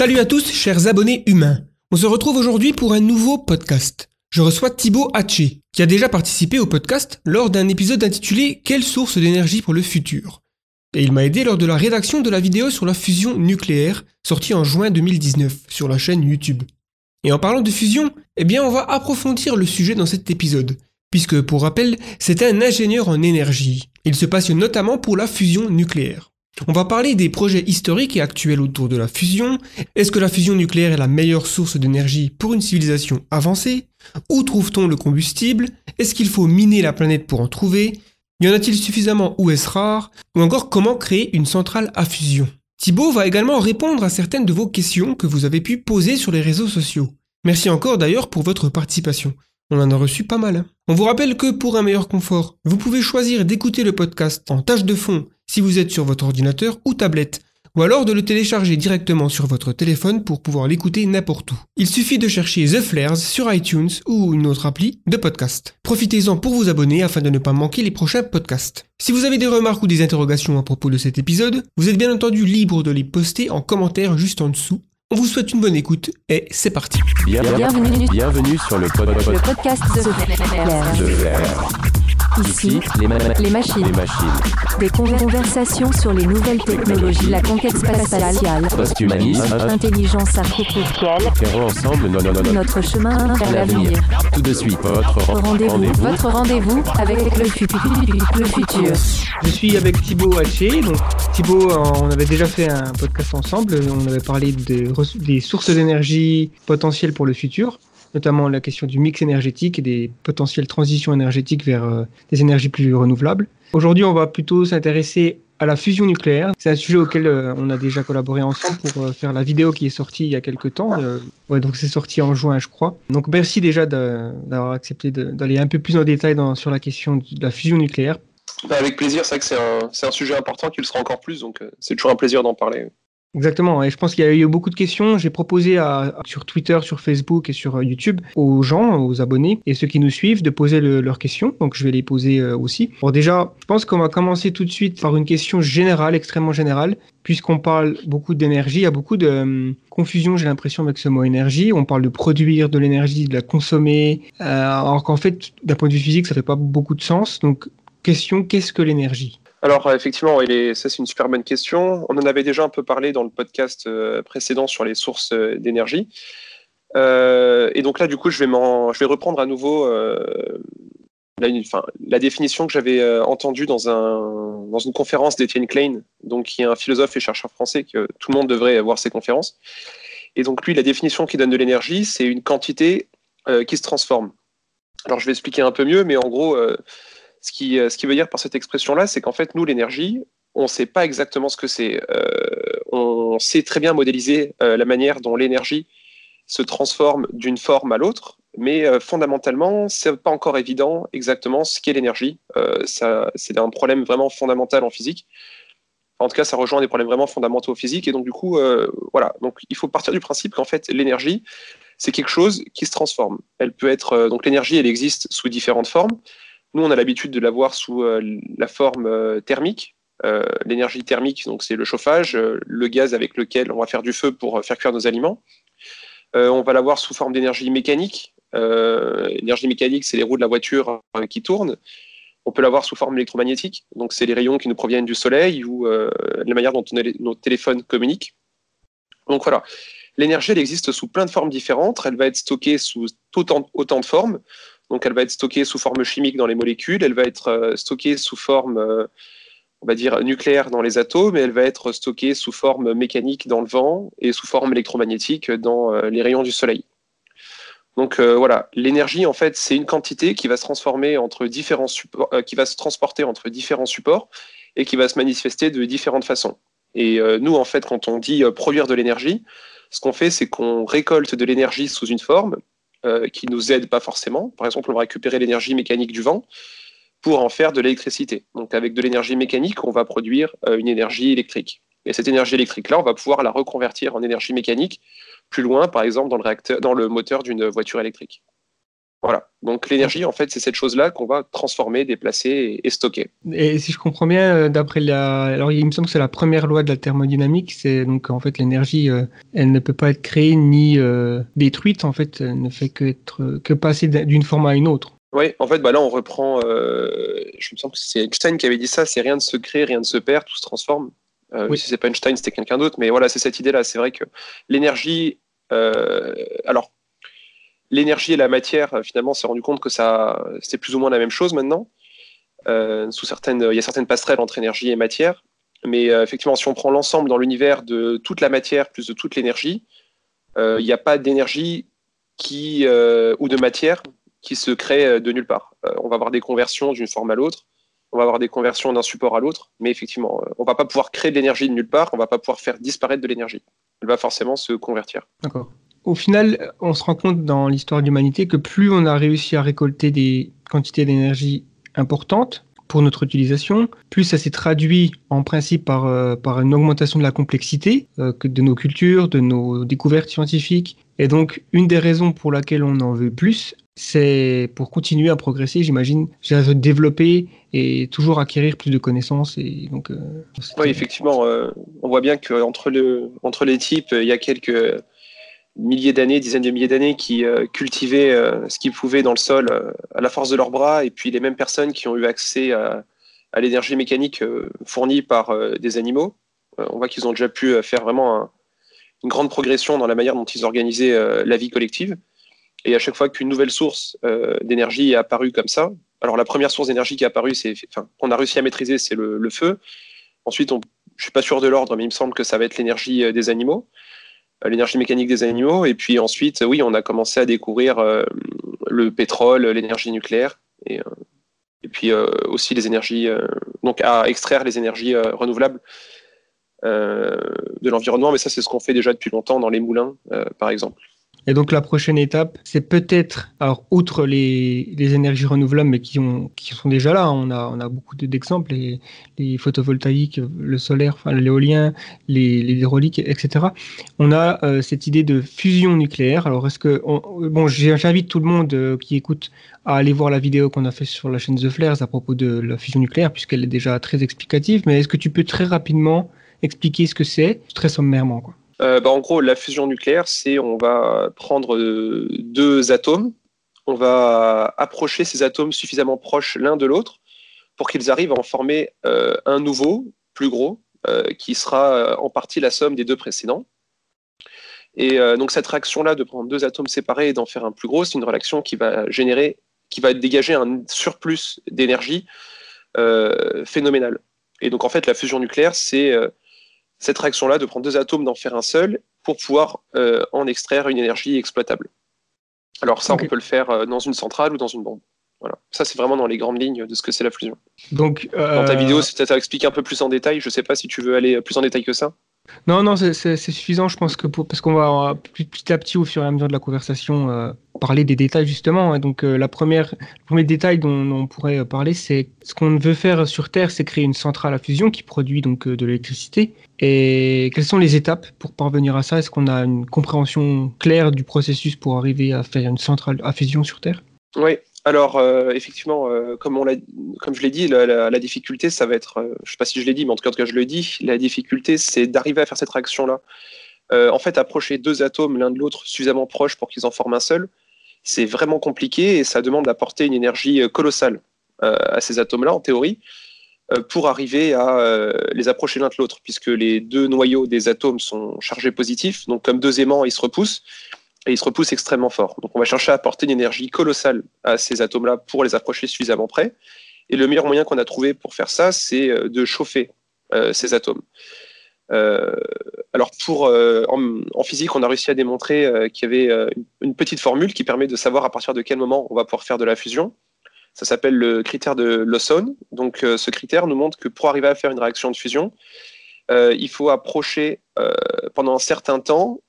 Salut à tous, chers abonnés humains. On se retrouve aujourd'hui pour un nouveau podcast. Je reçois Thibaut Hatché, qui a déjà participé au podcast lors d'un épisode intitulé Quelle source d'énergie pour le futur? Et il m'a aidé lors de la rédaction de la vidéo sur la fusion nucléaire, sortie en juin 2019 sur la chaîne YouTube. Et en parlant de fusion, eh bien on va approfondir le sujet dans cet épisode, puisque pour rappel, c'est un ingénieur en énergie. Il se passionne notamment pour la fusion nucléaire. On va parler des projets historiques et actuels autour de la fusion. Est-ce que la fusion nucléaire est la meilleure source d'énergie pour une civilisation avancée? Où trouve-t-on le combustible? Est-ce qu'il faut miner la planète pour en trouver? Y en a-t-il suffisamment? Ou est-ce rare? Ou encore comment créer une centrale à fusion? Thibaut va également répondre à certaines de vos questions que vous avez pu poser sur les réseaux sociaux. Merci encore d'ailleurs pour votre participation. On en a reçu pas mal. On vous rappelle que pour un meilleur confort, vous pouvez choisir d'écouter le podcast en tâche de fond si vous êtes sur votre ordinateur ou tablette, ou alors de le télécharger directement sur votre téléphone pour pouvoir l'écouter n'importe où. Il suffit de chercher The Flares sur iTunes ou une autre appli de podcast. Profitez-en pour vous abonner afin de ne pas manquer les prochains podcasts. Si vous avez des remarques ou des interrogations à propos de cet épisode, vous êtes bien entendu libre de les poster en commentaire juste en dessous. On vous souhaite une bonne écoute et c'est parti. Bienvenue, Bienvenue sur le, pod- pod- le podcast de de Flair. Ici, les, ma- les machines. les machines. Des conversations sur les nouvelles technologies, la conquête spatiale, Posthumanisme. intelligence artificielle, Ferrons ensemble no- no- no- no- notre chemin vers l'avenir. Tout de suite, votre ren- Rendez-vous, votre rendez-vous avec le futur. Le futur. Je suis avec Thibaut Haché. Donc, Thibaut, on avait déjà fait un podcast ensemble. On avait parlé des sources d'énergie potentielles pour le futur, notamment la question du mix énergétique et des potentielles transitions énergétiques vers euh, des énergies plus renouvelables. Aujourd'hui, on va plutôt s'intéresser à la fusion nucléaire. C'est un sujet auquel euh, on a déjà collaboré ensemble pour euh, faire la vidéo qui est sortie il y a quelques temps. Donc c'est sorti en juin, je crois. Donc merci déjà d'avoir accepté d'aller un peu plus en détail sur la question de la fusion nucléaire. Bah, avec plaisir, c'est vrai que c'est un, un sujet important qui le sera encore plus, donc c'est toujours un plaisir d'en parler. Exactement, et je pense qu'il y a eu beaucoup de questions. J'ai proposé à, sur Twitter, sur Facebook et sur euh, YouTube aux gens, aux abonnés et ceux qui nous suivent de poser le- leurs questions. Donc je vais les poser euh, aussi. Bon, déjà, je pense qu'on va commencer tout de suite par une question générale, extrêmement générale, puisqu'on parle beaucoup d'énergie. Il y a beaucoup de euh, confusion, j'ai l'impression, avec ce mot énergie. On parle de produire de l'énergie, de la consommer, alors qu'en fait, d'un point de vue physique, ça fait pas beaucoup de sens. Donc, question qu'est-ce que l'énergie? Alors euh, effectivement, ça c'est une super bonne question. On en avait déjà un peu parlé dans le podcast euh, précédent sur les sources euh, d'énergie. Et donc là, du coup, je vais, je vais reprendre à nouveau la, définition que j'avais entendue dans, un, dans une conférence d'Étienne Klein, donc, qui est un philosophe et chercheur français que tout le monde devrait voir ses conférences. Et donc lui, la définition qu'il donne de l'énergie, c'est une quantité qui se transforme. Alors je vais expliquer un peu mieux, mais en gros, ce, qui, euh, ce qui veut dire par cette expression-là, c'est qu'en fait, nous, l'énergie, on ne sait pas exactement ce que c'est. Euh, on sait très bien modéliser euh, la manière dont l'énergie se transforme d'une forme à l'autre, mais euh, fondamentalement, c'est pas encore évident exactement ce qu'est l'énergie. C'est un problème vraiment fondamental en physique. En tout cas, ça rejoint des problèmes vraiment fondamentaux en physique. Et donc, du coup, voilà. Donc, il faut partir du principe qu'en fait, l'énergie, c'est quelque chose qui se transforme. Elle peut être donc l'énergie, elle existe sous différentes formes. Nous, on a l'habitude de la voir sous euh, la forme euh, thermique. Euh, l'énergie thermique, donc c'est le chauffage, le gaz avec lequel on va faire du feu pour faire cuire nos aliments. On va la voir sous forme d'énergie mécanique. L'énergie mécanique, c'est les roues de la voiture qui tournent. On peut l'avoir sous forme électromagnétique, donc c'est les rayons qui nous proviennent du soleil ou la manière dont nos téléphones communiquent. Donc voilà, l'énergie, elle existe sous plein de formes différentes. Elle va être stockée sous autant de formes. Donc elle va être stockée sous forme chimique dans les molécules, elle va être euh, stockée sous forme, euh, on va dire, nucléaire dans les atomes, et elle va être stockée sous forme mécanique dans le vent et sous forme électromagnétique dans euh, les rayons du soleil. Donc voilà, l'énergie en fait c'est une quantité qui va se transformer entre différents supports, qui va se transporter entre différents supports et qui va se manifester de différentes façons. Et nous en fait quand on dit produire de l'énergie, ce qu'on fait c'est qu'on récolte de l'énergie sous une forme euh, qui nous aide pas forcément. Par exemple, on va récupérer l'énergie mécanique du vent pour en faire de l'électricité. Donc avec de l'énergie mécanique, on va produire euh, une énergie électrique. Et cette énergie électrique-là, on va pouvoir la reconvertir en énergie mécanique plus loin, par exemple dans le moteur d'une voiture électrique. Voilà. Donc l'énergie, en fait, c'est cette chose-là qu'on va transformer, déplacer et, stocker. Et si je comprends bien, euh, d'après la, alors il me semble que c'est la première loi de la thermodynamique, c'est donc en fait l'énergie, euh, elle ne peut pas être créée ni euh, détruite, en fait, elle ne fait que être, que passer d'un- d'une forme à une autre. Oui, en fait, bah là, on reprend. euh, je me sens que c'est Einstein qui avait dit ça. C'est rien ne se crée, rien ne se perd, tout se transforme. Euh, Oui. Si c'est pas Einstein, c'était quelqu'un d'autre. Mais voilà, c'est cette idée-là. C'est vrai que l'énergie. alors, l'énergie et la matière, euh, finalement, s'est rendu compte que ça, c'est plus ou moins la même chose maintenant. Euh, sous certaines, il y a certaines passerelles entre énergie et matière. Mais euh, effectivement, si on prend l'ensemble dans l'univers de toute la matière plus de toute l'énergie, il n'y a pas d'énergie qui ou de matière qui se crée de nulle part. On va avoir des conversions d'une forme à l'autre, on va avoir des conversions d'un support à l'autre, mais effectivement, on va pas pouvoir créer de l'énergie de nulle part, on va pas pouvoir faire disparaître de l'énergie. Elle va forcément se convertir. D'accord. Au final, on se rend compte dans l'histoire de l'humanité que plus on a réussi à récolter des quantités d'énergie importantes pour notre utilisation, plus ça s'est traduit en principe par, euh, par une augmentation de la complexité euh, de nos cultures, de nos découvertes scientifiques. Et donc, une des raisons pour laquelle on en veut plus, c'est pour continuer à progresser, j'imagine, à se développer et toujours acquérir plus de connaissances. Et donc, euh, Oui, effectivement, on voit bien qu'entre le, entre les types, il y a quelques milliers d'années, dizaines de milliers d'années, qui euh, cultivaient euh, ce qu'ils pouvaient dans le sol euh, à la force de leurs bras, et puis les mêmes personnes qui ont eu accès à, l'énergie mécanique fournie par des animaux. On voit qu'ils ont déjà pu faire vraiment un- une grande progression dans la manière dont ils organisaient la vie collective. Et à chaque fois qu'une nouvelle source d'énergie est apparue comme ça, alors la première source d'énergie qui est apparue, c'est, enfin, qu'on a réussi à maîtriser, c'est le, feu. Ensuite, on, je suis pas sûr de l'ordre, mais il me semble que ça va être l'énergie des animaux, l'énergie mécanique des animaux. Et puis ensuite, oui, on a commencé à découvrir euh, le pétrole, l'énergie nucléaire, et, euh, puis euh, aussi les énergies, euh, donc à extraire les énergies euh, renouvelables euh, de l'environnement. Mais ça, c'est ce qu'on fait déjà depuis longtemps dans les moulins, euh, par exemple. Et donc la prochaine étape, c'est peut-être, alors outre les, les énergies renouvelables, mais qui, ont, qui sont déjà là, on a, on a beaucoup de- d'exemples, les, les photovoltaïques, le solaire, enfin, l'éolien, les, les hydrauliques, etc. On a euh, cette idée de fusion nucléaire. Alors est-ce que, on- bon, j'invite tout le monde euh, qui écoute à aller voir la vidéo qu'on a fait sur la chaîne The Flares à propos de la fusion nucléaire, puisqu'elle est déjà très explicative, mais est-ce que tu peux très rapidement expliquer ce que c'est, très sommairement quoi? Euh, bah, en gros, la fusion nucléaire, c'est on va prendre euh, deux atomes, on va approcher ces atomes suffisamment proches l'un de l'autre pour qu'ils arrivent à en former euh, un nouveau, plus gros, qui sera en partie la somme des deux précédents. Et donc cette réaction-là de prendre deux atomes séparés et d'en faire un plus gros, c'est une réaction qui va générer, qui va dégager un surplus d'énergie phénoménal. Et donc en fait, la fusion nucléaire, c'est cette réaction-là de prendre deux atomes, d'en faire un seul, pour pouvoir euh, en extraire une énergie exploitable. Alors ça, on peut le faire euh, dans une centrale ou dans une bombe. Voilà. Ça, c'est vraiment dans les grandes lignes de ce que c'est la fusion. Donc, Dans ta euh, vidéo, c'est peut-être à expliquer un peu plus en détail. Je ne sais pas si tu veux aller plus en détail que ça. Non, non, c'est- suffisant, je pense que parce qu'on va petit, à petit, au fur et à mesure de la conversation, euh, parler des détails justement. hein. Donc, euh, la première, le premier détail dont, on pourrait euh, parler, c'est ce qu'on veut faire sur Terre, c'est créer une centrale à fusion qui produit donc de l'électricité. Et quelles sont les étapes pour parvenir à ça? Est-ce qu'on a une compréhension claire du processus pour arriver à faire une centrale à fusion sur Terre? Oui. Alors, euh, effectivement, euh, comme, je l'ai dit, la, difficulté, ça va être, euh, je ne sais pas si je l'ai dit, mais en tout cas, je le dis, la difficulté, c'est d'arriver à faire cette réaction-là. En fait, approcher deux atomes l'un de l'autre suffisamment proches pour qu'ils en forment un seul, c'est vraiment compliqué et ça demande d'apporter une énergie colossale à ces atomes-là, en théorie, pour arriver à les approcher l'un de l'autre, puisque les deux noyaux des atomes sont chargés positifs, donc comme deux aimants, ils se repoussent, et ils se repoussent extrêmement fort. Donc on va chercher à apporter une énergie colossale à ces atomes-là pour les approcher suffisamment près. Et le meilleur moyen qu'on a trouvé pour faire ça, c'est euh, de chauffer euh, ces atomes. Euh, alors pour en, en physique, on a réussi à démontrer qu'il y avait une, petite formule qui permet de savoir à partir de quel moment on va pouvoir faire de la fusion. Ça s'appelle le critère de Lawson. Donc ce critère nous montre que pour arriver à faire une réaction de fusion, il faut approcher pendant un certain temps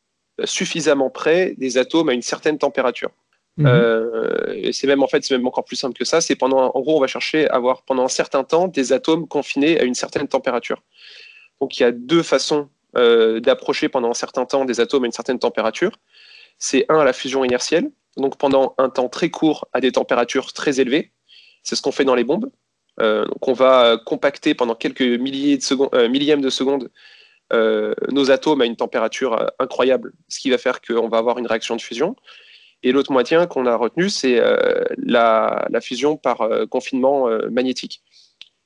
suffisamment près des atomes à une certaine température. Mhm. Euh, et c'est même en fait c'est même encore plus simple que ça. C'est pendant en gros on va chercher à avoir pendant un certain temps des atomes confinés à une certaine température. Donc il y a deux façons euh, d'approcher pendant un certain temps des atomes à une certaine température. C'est un la fusion inertielle. donc pendant un temps très court à des températures très élevées. C'est ce qu'on fait dans les bombes. Euh, donc on va compacter pendant quelques milliers de secondes, millièmes de secondes nos atomes à une température euh, incroyable, ce qui va faire qu'on va avoir une réaction de fusion. Et l'autre moitié qu'on a retenu, c'est euh, la, fusion par euh, confinement magnétique.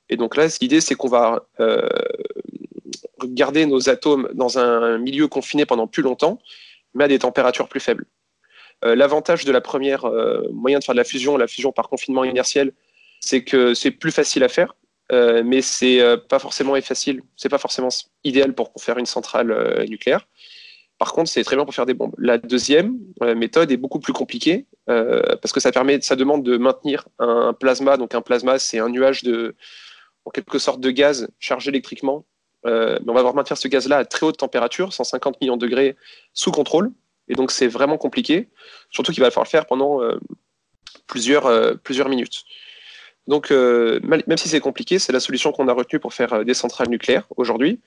Et donc là, l'idée, c'est qu'on va garder nos atomes dans un milieu confiné pendant plus longtemps, mais à des températures plus faibles. L'avantage de la première moyen de faire de la fusion, la fusion par confinement inertiel, c'est que c'est plus facile à faire, euh, mais c'est euh, pas forcément facile. C'est pas forcément idéal pour faire une centrale euh, nucléaire. Par contre, c'est très bien pour faire des bombes. La deuxième méthode est beaucoup plus compliquée parce que ça permet, ça demande de maintenir un plasma. Donc un plasma, c'est un nuage de, quelque sorte, de gaz chargé électriquement. mais on va devoir maintenir ce gaz-là à très haute température, 150 millions de degrés, sous contrôle. Et donc c'est vraiment compliqué. Surtout qu'il va falloir le faire pendant plusieurs minutes. Donc, euh, même si c'est compliqué, c'est la solution qu'on a retenue pour faire euh, des centrales nucléaires aujourd'hui.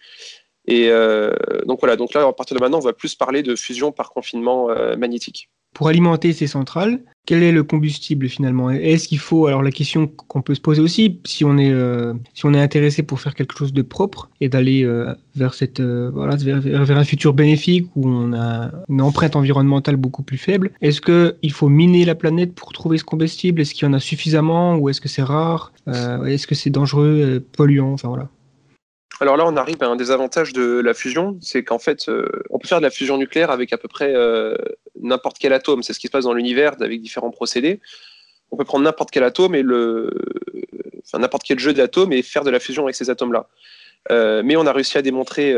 Et euh, donc voilà, donc là, à partir de maintenant, on va plus parler de fusion par confinement magnétique. Pour alimenter ces centrales, quel est le combustible finalement? Est-ce qu'il faut alors la question qu'on peut se poser aussi si on est euh, si on est intéressé pour faire quelque chose de propre et d'aller euh, vers cette euh, voilà vers, un futur bénéfique où on a une empreinte environnementale beaucoup plus faible, est-ce que il faut miner la planète pour trouver ce combustible? Est-ce qu'il y en a suffisamment ou est-ce que c'est rare? Est-ce que c'est dangereux, polluant? Enfin voilà. Alors là, on arrive à un des avantages de la fusion, c'est qu'en fait, euh, on peut faire de la fusion nucléaire avec à peu près euh, n'importe quel atome. C'est ce qui se passe dans l'univers avec différents procédés. On peut prendre n'importe quel atome et le, enfin n'importe quel jeu d'atomes et faire de la fusion avec ces atomes-là. Euh, mais on a réussi à démontrer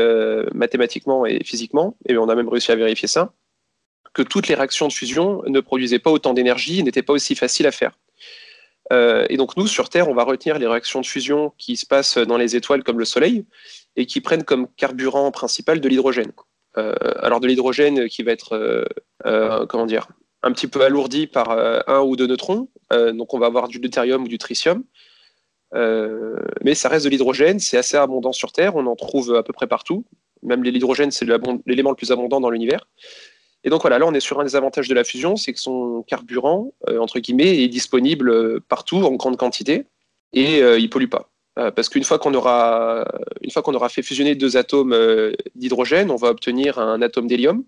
mathématiquement et physiquement, et on a même réussi à vérifier ça, que toutes les réactions de fusion ne produisaient pas autant d'énergie, n'étaient pas aussi faciles à faire. Euh, et donc nous, sur Terre, on va retenir les réactions de fusion qui se passent dans les étoiles comme le Soleil et qui prennent comme carburant principal de l'hydrogène. Euh, alors de l'hydrogène qui va être, euh, comment dire, un petit peu alourdi par un ou deux neutrons. Donc on va avoir du deutérium ou du tritium. mais ça reste de l'hydrogène, c'est assez abondant sur Terre, on en trouve à peu près partout. Même l'hydrogène, c'est l'élément le plus abondant dans l'univers. Et donc voilà, là on est sur un des avantages de la fusion, c'est que son carburant, euh, entre guillemets, est disponible euh, partout en grande quantité et euh, il pollue pas. Euh, parce qu'une fois qu'on aura, une fois qu'on aura fait fusionner deux atomes d'hydrogène, on va obtenir un atome d'hélium.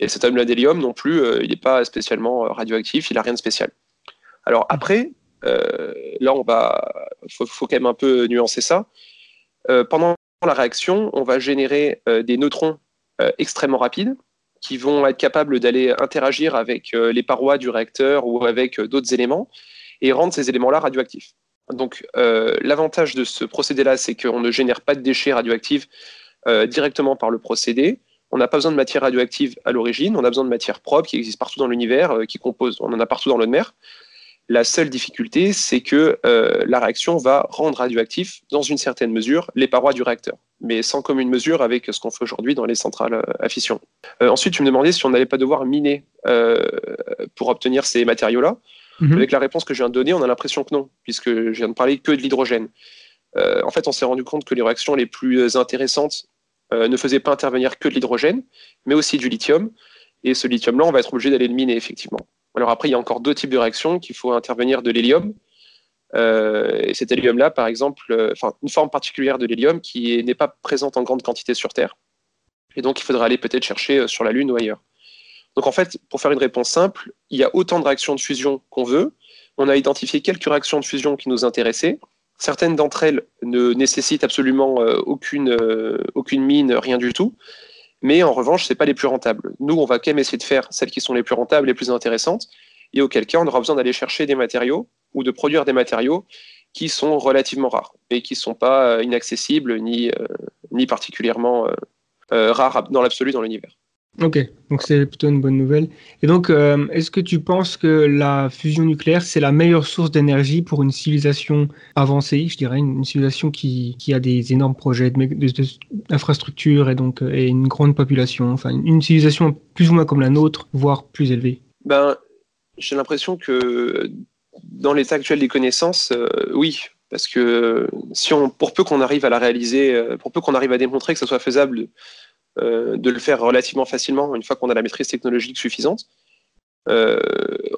Et cet atome d'hélium non plus, il n'est pas spécialement radioactif, il n'a rien de spécial. Alors après, là on va, faut, faut quand même un peu nuancer ça. pendant la réaction, on va générer des neutrons extrêmement rapides qui vont être capables d'aller interagir avec euh, les parois du réacteur ou avec euh, d'autres éléments et rendre ces éléments-là radioactifs. Donc euh, l'avantage de ce procédé-là, c'est qu'on ne génère pas de déchets radioactifs directement par le procédé. On n'a pas besoin de matière radioactive à l'origine, on a besoin de matière propre qui existe partout dans l'univers, qui compose, on en a partout dans l'eau de mer. La seule difficulté, c'est que euh, la réaction va rendre radioactif, dans une certaine mesure, les parois du réacteur, mais sans commune mesure avec ce qu'on fait aujourd'hui dans les centrales euh, à fission. Euh, ensuite, tu me demandais si on n'allait pas devoir miner euh, pour obtenir ces matériaux-là. Mmh. Avec la réponse que je viens de donner, on a l'impression que non, puisque je viens de parler que de l'hydrogène. En fait, on s'est rendu compte que les réactions les plus intéressantes ne faisaient pas intervenir que de l'hydrogène, mais aussi du lithium. Et ce lithium-là, on va être obligé d'aller le miner, effectivement. Alors après, il y a encore deux types de réactions qu'il faut intervenir de l'hélium. Euh, et cet hélium-là, par exemple, euh, une forme particulière de l'hélium qui n'est pas présente en grande quantité sur Terre. Et donc, il faudra aller peut-être chercher euh, sur la Lune ou ailleurs. Donc en fait, pour faire une réponse simple, il y a autant de réactions de fusion qu'on veut. On a identifié quelques réactions de fusion qui nous intéressaient. Certaines d'entre elles ne nécessitent absolument aucune mine, rien du tout. Mais en revanche, ce pas les plus rentables. Nous, on va quand même essayer de faire celles qui sont les plus rentables, les plus intéressantes, et auquel cas, on aura besoin d'aller chercher des matériaux ou de produire des matériaux qui sont relativement rares et qui ne sont pas euh, inaccessibles ni, euh, particulièrement euh rares dans l'absolu dans l'univers. Ok, donc c'est plutôt une bonne nouvelle. Et donc, euh, est-ce que tu penses que la fusion nucléaire, c'est la meilleure source d'énergie pour une civilisation avancée, je dirais, une, civilisation qui, qui, a des énormes projets d'infrastructures de, de, et donc et une grande population, enfin une, civilisation plus ou moins comme la nôtre, voire plus élevée? Ben, j'ai l'impression que dans l'état actuel des connaissances, euh, oui, parce que si on, pour peu qu'on arrive à la réaliser, euh, pour peu qu'on arrive à démontrer que ça soit faisable euh, de le faire relativement facilement une fois qu'on a la maîtrise technologique suffisante, Euh,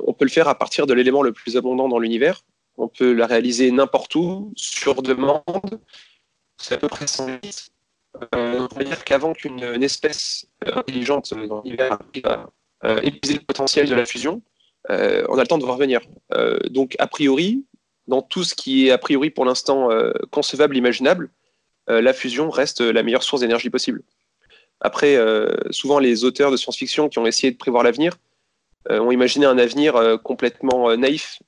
on peut le faire à partir de l'élément le plus abondant dans l'univers. On peut la réaliser n'importe où, sur demande. C'est à peu près 100 litres. Euh, on va dire qu'avant qu'une espèce intelligente dans l'univers euh, épuiser le potentiel de la fusion, euh, on a le temps de voir venir. Euh, donc, a priori, dans tout ce qui est a priori pour l'instant euh, concevable, imaginable, euh, la fusion reste la meilleure source d'énergie possible. Après, euh, souvent les auteurs de science-fiction qui ont essayé de prévoir l'avenir euh, ont imaginé un avenir euh, complètement naïf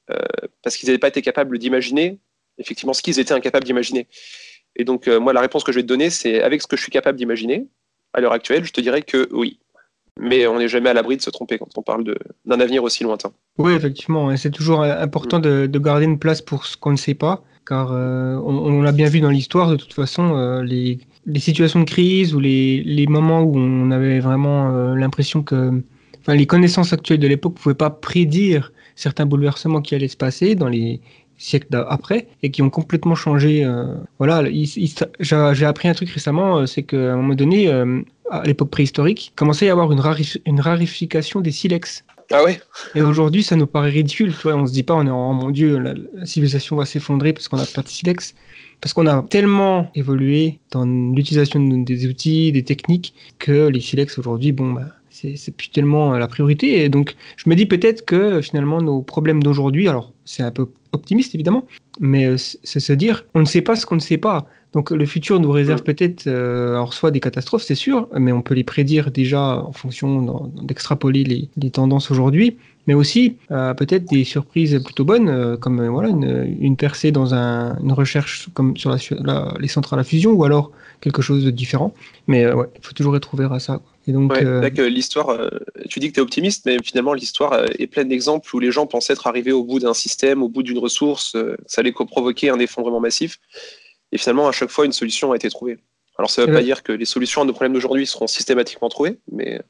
parce qu'ils n'avaient pas été capables d'imaginer effectivement ce qu'ils étaient incapables d'imaginer. Et donc, moi, la réponse que je vais te donner, c'est avec ce que je suis capable d'imaginer, à l'heure actuelle, je te dirais que oui. Mais on n'est jamais à l'abri de se tromper quand on parle d'un avenir aussi lointain. Oui, effectivement, et c'est toujours important de, de garder une place pour ce qu'on ne sait pas, car euh, on, on l'a bien vu dans l'histoire, de toute façon, euh, les, les situations de crise ou les, les moments où on avait vraiment euh, l'impression que enfin, les connaissances actuelles de l'époque ne pouvaient pas prédire certains bouleversements qui allaient se passer dans les siècles après et qui ont complètement changé. voilà, il- il- j'ai appris un truc récemment, c'est qu'à un moment donné, à l'époque préhistorique, commençait à y avoir une, rarif- une rarification des silex. Ah ouais? Et aujourd'hui, ça nous paraît ridicule. Tu vois, on se dit pas, on est en oh mon Dieu, la, la civilisation va s'effondrer parce qu'on a de silex. Parce qu'on a tellement évolué dans l'utilisation de- des outils, des techniques, que les silex aujourd'hui, bon, bah, c'est plus tellement euh, la priorité. Et donc, je me dis peut-être que finalement, nos problèmes d'aujourd'hui, alors c'est un peu optimiste évidemment, mais euh, c'est se dire, on ne sait pas ce qu'on ne sait pas. Donc le futur nous réserve peut-être, euh, alors soit des catastrophes, c'est sûr, mais on peut les prédire déjà en fonction d'extrapoler les, les tendances aujourd'hui, mais aussi euh, peut-être des surprises plutôt bonnes, euh, comme euh, voilà une, une percée dans un, une recherche comme sur la, la- les centrales à fusion, ou alors quelque chose de différent. Mais euh, ouais, il faut toujours être ouvert à ça. quoi. Et donc, Ouais, euh, l'histoire, tu dis que tu es optimiste, mais finalement, l'histoire est pleine d'exemples où les gens pensaient être arrivés au bout d'un système, au bout d'une ressource, ça allait provoquer un effondrement massif. Et finalement, à chaque fois, une solution a été trouvée. Alors, ça ne veut pas dire que les solutions à nos problèmes d'aujourd'hui seront systématiquement trouvées, mais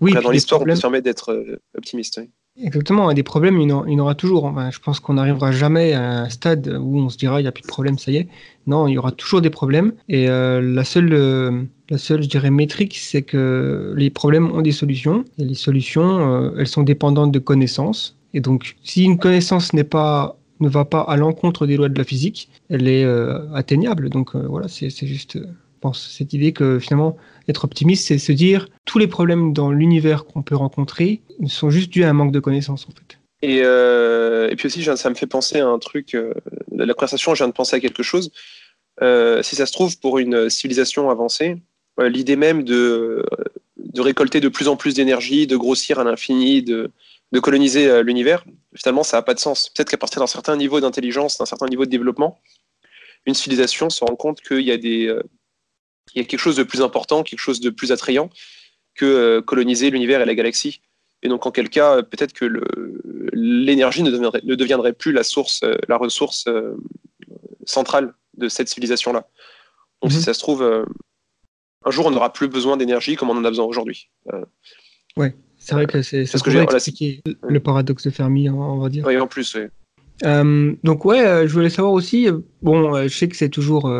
oui, dans l'histoire, on peut se permettre d'être euh, optimiste. oui. Exactement, des problèmes, il y en, il y en aura toujours. Enfin, je pense qu'on n'arrivera jamais à un stade où on se dira il n'y a plus de problème, ça y est. Non, il y aura toujours des problèmes. Et euh, la seule, euh, la seule, je dirais, métrique, c'est que les problèmes ont des solutions. Et les solutions, euh, elles sont dépendantes de connaissances. Et donc, si une connaissance n'est pas, ne va pas à l'encontre des lois de la physique, elle est euh, atteignable. Donc euh, voilà, c'est juste, euh, cette idée que finalement, être optimiste, c'est se dire tous les problèmes dans l'univers qu'on peut rencontrer sont juste dus à un manque de connaissances en fait. Et, puis aussi, ça me fait penser à un truc. la conversation, je viens de penser à quelque chose. Si ça se trouve, pour une civilisation avancée, l'idée même de récolter de plus en plus d'énergie, de grossir à l'infini, de, de coloniser euh, l'univers, finalement, ça n'a pas de sens. Peut-être qu'à partir d'un certain niveau d'intelligence, d'un certain niveau de développement, une civilisation se rend compte qu'il y a des, euh, il y a quelque chose de plus important, quelque chose de plus attrayant que euh, coloniser l'univers et la galaxie. Et donc, en quel cas, peut-être que l'énergie ne deviendrait, ne deviendrait plus la source, euh, la ressource centrale de cette civilisation-là. Donc, Mhm. si ça se trouve, un jour, on n'aura plus besoin d'énergie comme on en a besoin aujourd'hui. C'est vrai que c'est Parce que j'ai- voilà, expliquer le paradoxe de Fermi, on- on va dire. Oui, en plus, oui. Euh, donc ouais, euh, je voulais savoir aussi, euh, bon, je sais que c'est toujours,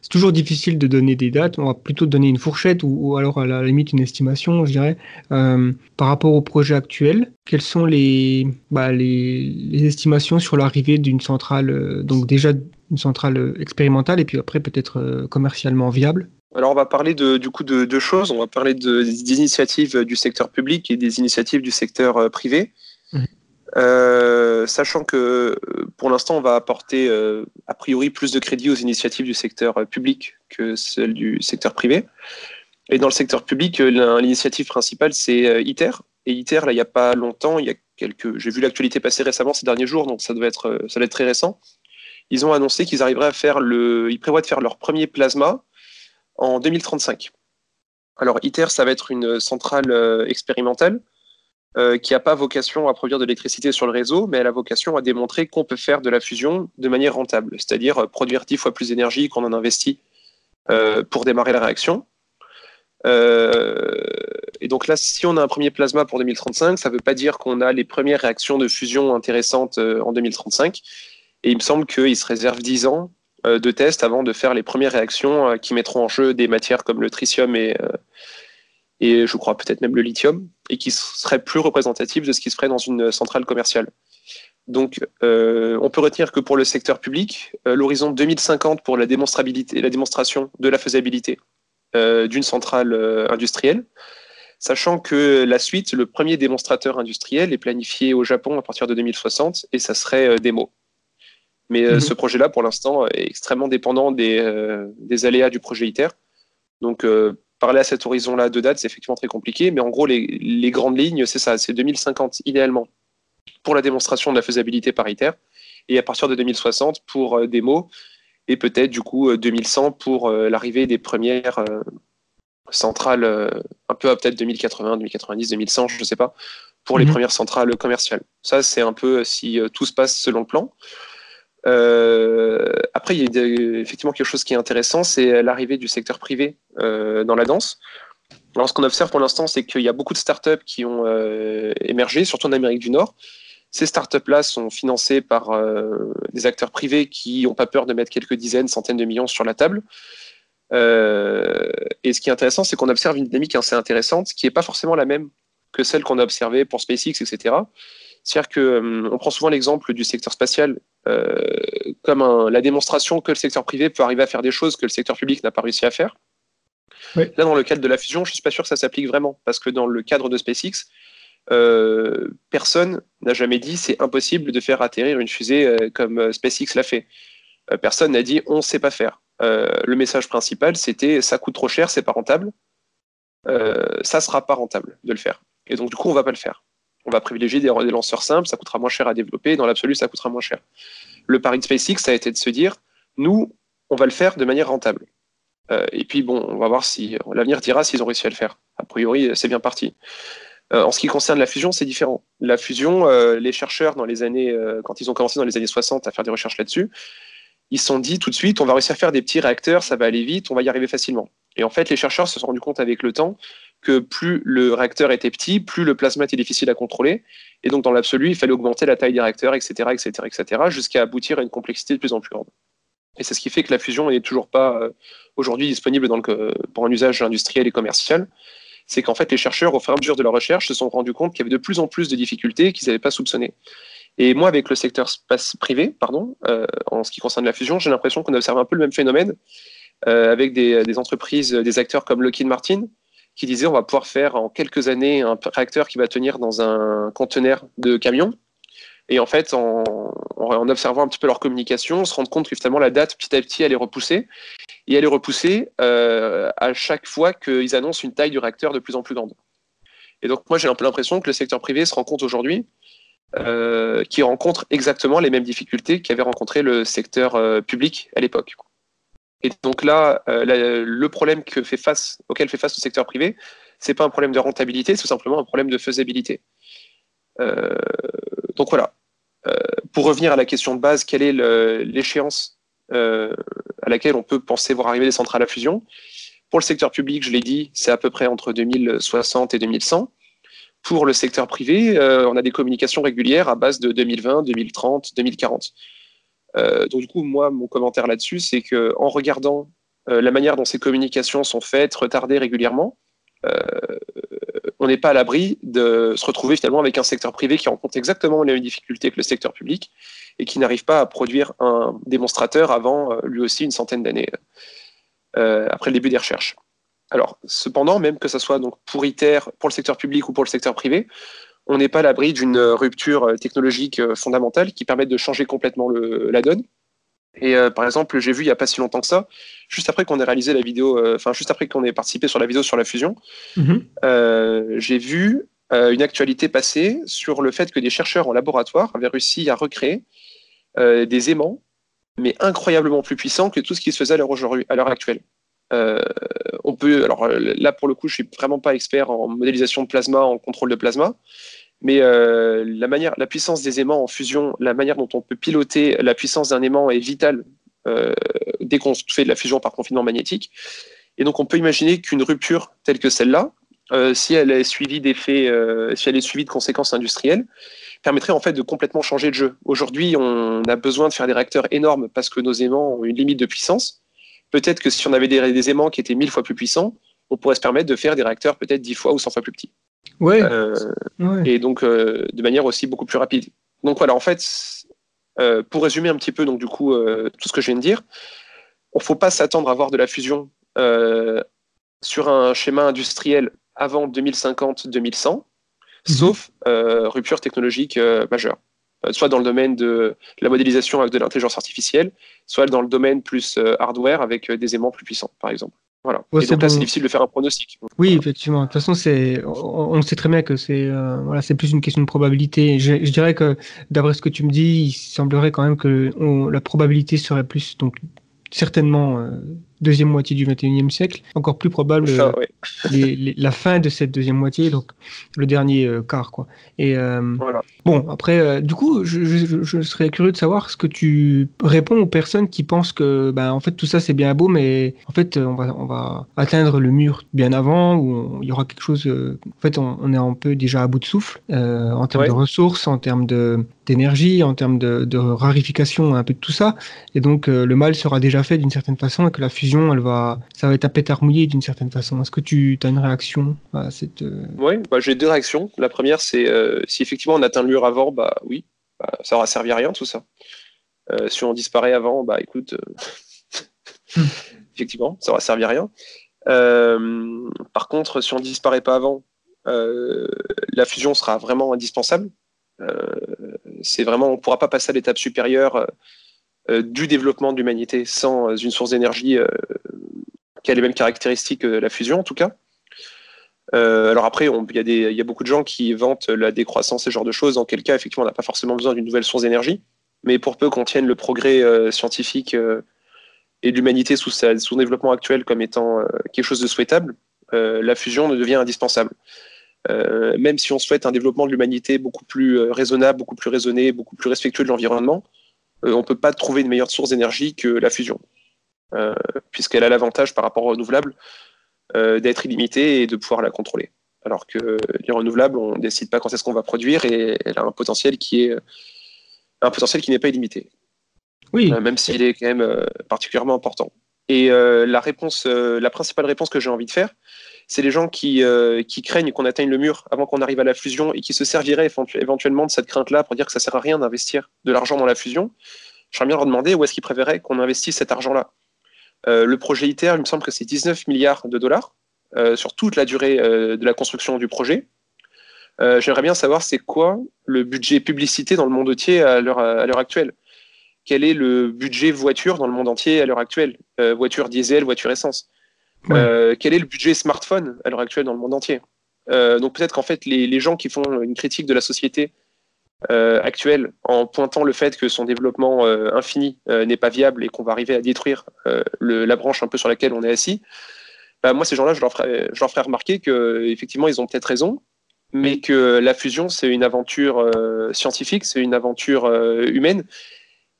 c'est toujours difficile de donner des dates, on va plutôt donner une fourchette ou, ou alors à la limite une estimation, je dirais, par rapport au projet actuel. Quelles sont les, bah, les, les estimations sur l'arrivée d'une centrale, donc déjà une centrale expérimentale et puis après peut-être commercialement viable? Alors, on va parler de, du coup de deux choses. On va parler de, des initiatives du secteur public et des initiatives du secteur euh, privé. Mhm. Euh, sachant que euh, pour l'instant, on va apporter euh, a priori plus de crédit aux initiatives du secteur euh, public que celles du secteur privé. Et dans le secteur public, euh, l'in- l'initiative principale, c'est euh, ITER. Et ITER, là, il n'y a pas longtemps, il y a quelques, j'ai vu l'actualité passer récemment ces derniers jours, donc ça doit être, euh, ça doit être très récent. Ils ont annoncé qu'ils arriveraient à faire le, ils prévoient de faire leur premier plasma en 2035. Alors ITER, ça va être une centrale euh, expérimentale euh, qui n'a pas vocation à produire de l'électricité sur le réseau, mais elle a vocation à démontrer qu'on peut faire de la fusion de manière rentable, c'est-à-dire euh, produire dix fois plus d'énergie qu'on en investit pour démarrer la réaction. Et donc là, si on a un premier plasma pour 2035, ça ne veut pas dire qu'on a les premières réactions de fusion intéressantes en 2035. Et il me semble qu'il se réserve 10 ans de tests avant de faire les premières réactions euh, qui mettront en jeu des matières comme le tritium et, euh, et je crois peut-être même le lithium. et qui serait plus représentatif de ce qui se ferait dans une centrale commerciale. Donc, euh, on peut retenir que pour le secteur public, euh, l'horizon 2050 pour la démonstrabilité, la démonstration de la faisabilité euh, d'une centrale industrielle, sachant que la suite, le premier démonstrateur industriel est planifié au Japon à partir de 2060 et ça serait Demo. Mais Mhm. ce projet-là, pour l'instant, est extrêmement dépendant des, des aléas du projet ITER. Donc, parler à cet horizon-là de date, c'est effectivement très compliqué, mais en gros, les, les grandes lignes, c'est ça, c'est 2050 idéalement pour la démonstration de la faisabilité paritaire, et à partir de 2060 pour euh, démo, et peut-être du coup euh, 2100 pour euh, l'arrivée des premières euh, centrales, euh, un peu à peut-être 2080, 2090, 2100, je ne sais pas, pour les Mhm. premières centrales commerciales. Ça, c'est un peu si euh, tout se passe selon le plan. Euh, après, il y a effectivement quelque chose qui est intéressant, c'est l'arrivée du secteur privé euh, dans la danse. Alors, ce qu'on observe pour l'instant, c'est qu'il y a beaucoup de startups qui ont euh, émergé, surtout en Amérique du Nord. Ces startups-là sont financées par euh, des acteurs privés qui n'ont pas peur de mettre quelques dizaines, centaines de millions sur la table. Euh, et ce qui est intéressant, c'est qu'on observe une dynamique assez intéressante, qui n'est pas forcément la même que celle qu'on a observée pour SpaceX, etc. C'est-à-dire qu'on prend souvent l'exemple du secteur spatial euh, comme un- la démonstration que le secteur privé peut arriver à faire des choses que le secteur public n'a pas réussi à faire. Oui. Là, dans le cadre de la fusion, je ne suis pas sûr que ça s'applique vraiment, parce que dans le cadre de SpaceX, euh, personne n'a jamais dit c'est impossible de faire atterrir une fusée euh, comme euh, SpaceX l'a fait. Euh, personne n'a dit on ne sait pas faire. Euh, le message principal, c'était ça coûte trop cher, c'est pas rentable. Euh, ça sera pas rentable de le faire. Et donc, du coup, on va pas le faire. On va privilégier des, lanceurs simples, ça coûtera moins cher à développer, dans l'absolu, ça coûtera moins cher. Le pari de SpaceX, ça a été de se dire nous, on va le faire de manière rentable. Euh, et puis, bon, on va voir si l'avenir dira s'ils ont réussi à le faire. A priori, c'est bien parti. Euh, en ce qui concerne la fusion, c'est différent. La fusion, euh, les chercheurs, dans les années, quand ils ont commencé dans les années 60 à faire des recherches là-dessus, ils se sont dit tout de suite, on va réussir à faire des petits réacteurs, ça va aller vite, on va y arriver facilement. Et en fait, les chercheurs se sont rendus compte avec le temps que plus le réacteur était petit, plus le plasma était difficile à contrôler. Et donc, dans l'absolu, il fallait augmenter la taille des réacteurs, etc., etc., etc., jusqu'à aboutir à une complexité de plus en plus grande. Et c'est ce qui fait que la fusion n'est toujours pas euh, aujourd'hui disponible pour un usage industriel et commercial. C'est qu'en fait, les chercheurs, au fur et à mesure de leur recherche, se sont rendus compte qu'il y avait de plus en plus de difficultés qu'ils n'avaient pas soupçonnées. Et moi, avec le secteur privé, pardon, euh, en ce qui concerne la fusion, j'ai l'impression qu'on observe un peu le même phénomène avec des, entreprises, des acteurs comme Lockheed Martin, qui disaient on va pouvoir faire en quelques années un réacteur qui va tenir dans un conteneur de camion. Et en fait, en, observant un petit peu leur communication, on se rend compte que finalement la date petit à petit elle est repoussée. Et elle est repoussée euh, à chaque fois qu'ils annoncent une taille du réacteur de plus en plus grande. Et donc moi j'ai un peu l'impression que le secteur privé se rend compte aujourd'hui euh, qui rencontre exactement les mêmes difficultés qu'avait rencontré le secteur euh, public à l'époque. Et donc là, euh, le problème auquel fait face le secteur privé, c'est pas un problème de rentabilité, c'est simplement un problème de faisabilité. Euh, donc voilà. Euh, pour revenir à la question de base, quelle est l'échéance à laquelle on peut penser voir arriver des centrales à fusion? Pour le secteur public, je l'ai dit, c'est à peu près entre 2060 et 2100. Pour le secteur privé, on a des communications régulières à base de 2020, 2030, 2040. Euh, donc du coup, moi, mon commentaire là-dessus, c'est que en regardant euh, la manière dont ces communications sont faites, retardées régulièrement, euh, on n'est pas à l'abri de se retrouver finalement avec un secteur privé qui rencontre exactement les mêmes difficultés que le secteur public et qui n'arrive pas à produire un démonstrateur avant lui aussi une centaine d'années après le début des recherches. Alors, cependant, même que ce soit donc pour ITER, pour le secteur public ou pour le secteur privé, on n'est pas à l'abri d'une rupture technologique fondamentale qui permette de changer complètement le, la donne. Et euh, par exemple, j'ai vu il n'y a pas si longtemps que ça, juste après qu'on ait réalisé la vidéo, enfin euh, juste après qu'on ait participé sur la vidéo sur la fusion, mm -hmm. euh, j'ai vu euh, une actualité passer sur le fait que des chercheurs en laboratoire avaient réussi à recréer euh, des aimants, mais incroyablement plus puissants que tout ce qui se faisait à l'heure actuelle. Euh, on peut, alors là pour le coup, je suis vraiment pas expert en modélisation de plasma, en contrôle de plasma, mais euh, la puissance des aimants en fusion, la manière dont on peut piloter la puissance d'un aimant est vitale euh, dès qu'on fait de la fusion par confinement magnétique. Et donc on peut imaginer qu'une rupture telle que celle-là, euh, si elle est suivie d'effets, si elle est suivie de conséquences industrielles, permettrait en fait de complètement changer de jeu. Aujourd'hui, on a besoin de faire des réacteurs énormes parce que nos aimants ont une limite de puissance. Peut-être que si on avait des, des aimants qui étaient mille fois plus puissants, on pourrait se permettre de faire des réacteurs peut-être dix fois ou cent fois plus petits. Ouais. euh, ouais. et donc euh, de manière aussi beaucoup plus rapide. Donc voilà, en fait, euh, pour résumer un petit peu donc du coup tout ce que je viens de dire, on ne faut pas s'attendre à voir de la fusion sur un schéma industriel avant 2050-2100, sauf euh, rupture technologique euh, majeure, Euh, soit dans le domaine de la modélisation avec de l'intelligence artificielle, soit dans le domaine plus hardware avec des aimants plus puissants, par exemple. Voilà. Ouais, et c'est donc là, bon. c'est difficile de faire un pronostic. Oui, effectivement. De toute façon, c'est, on, on sait très bien que c'est, euh, voilà, c'est plus une question de probabilité. Je, je dirais que, d'après ce que tu me dis, il semblerait quand même que on- la probabilité serait plus, donc, certainement, euh, deuxième moitié du 21e siècle, encore plus probable euh, ouais. les- les- la fin de cette deuxième moitié, donc le dernier euh, quart, quoi. Et euh, Voilà. bon, après, du coup, je, je- je serais curieux de savoir ce que tu réponds aux personnes qui pensent que, ben, en fait, tout ça c'est bien beau, mais en fait, on va, on va atteindre le mur bien avant, on- il y aura quelque chose. en fait, on, on est un peu déjà à bout de souffle euh, en termes Ouais. de ressources, en termes de d'énergie, en termes de, de rarification, un peu de tout ça. Et donc, euh, le mal sera déjà fait d'une certaine façon et que la fusion, elle va, ça va être à pétard mouillé d'une certaine façon. Est-ce que tu as une réaction à cette. euh, Oui, bah, j'ai deux réactions. La première, c'est euh, si effectivement on atteint le mur avant, bah oui, bah, ça aura servi à rien tout ça. Euh, si on disparaît avant, bah écoute, euh, Hmm. effectivement, ça aura servi à rien. Par contre, si on disparaît pas avant, la fusion sera vraiment indispensable. C'est vraiment, on ne pourra pas passer à l'étape supérieure du développement de l'humanité sans euh, une source d'énergie euh, qui a les mêmes caractéristiques que la fusion en tout cas. Euh, alors après, il y, y a beaucoup de gens qui vantent la décroissance, ce genre de choses, en quel cas, effectivement, on n'a pas forcément besoin d'une nouvelle source d'énergie. Mais pour peu qu'on tienne le progrès euh, scientifique euh, et l'humanité sous sa- son développement actuel comme étant euh, quelque chose de souhaitable, euh, la fusion ne devient indispensable. Euh, même si on souhaite un développement de l'humanité beaucoup plus euh, raisonnable, beaucoup plus raisonné, beaucoup plus respectueux de l'environnement, euh, on ne peut pas trouver une meilleure source d'énergie que la fusion, Euh, puisqu'elle a l'avantage par rapport aux renouvelables euh, d'être illimitée et de pouvoir la contrôler. Alors que les renouvelables, on ne décide pas quand est-ce qu'on va produire et elle a un potentiel qui est un potentiel qui n'est pas illimité, Oui, euh, même s'il est quand même euh, particulièrement important. Et euh, la réponse, euh, la principale réponse que j'ai envie de faire, c'est les gens qui, euh, qui craignent qu'on atteigne le mur avant qu'on arrive à la fusion et qui se serviraient éventu- éventuellement de cette crainte-là pour dire que ça sert à rien d'investir de l'argent dans la fusion. J'aimerais bien leur demander où est-ce qu'ils préféraient qu'on investisse cet argent-là. Le projet ITER, il me semble que c'est 19 milliards de dollars sur toute la durée de la construction du projet. J'aimerais bien savoir c'est quoi le budget publicité dans le monde entier à l'heure actuelle. Quel est le budget voiture dans le monde entier à l'heure actuelle Euh, Voiture diesel, voiture essence. Ouais. Euh, quel est le budget smartphone à l'heure actuelle dans le monde entier Euh, Donc peut-être qu'en fait les, les gens qui font une critique de la société actuelle en pointant le fait que son développement infini n'est pas viable et qu'on va arriver à détruire le- la branche un peu sur laquelle on est assis, bah, moi ces gens-là je leur ferai, je leur ferai remarquer que effectivement ils ont peut-être raison, mais que la fusion c'est une aventure euh, scientifique, c'est une aventure euh, humaine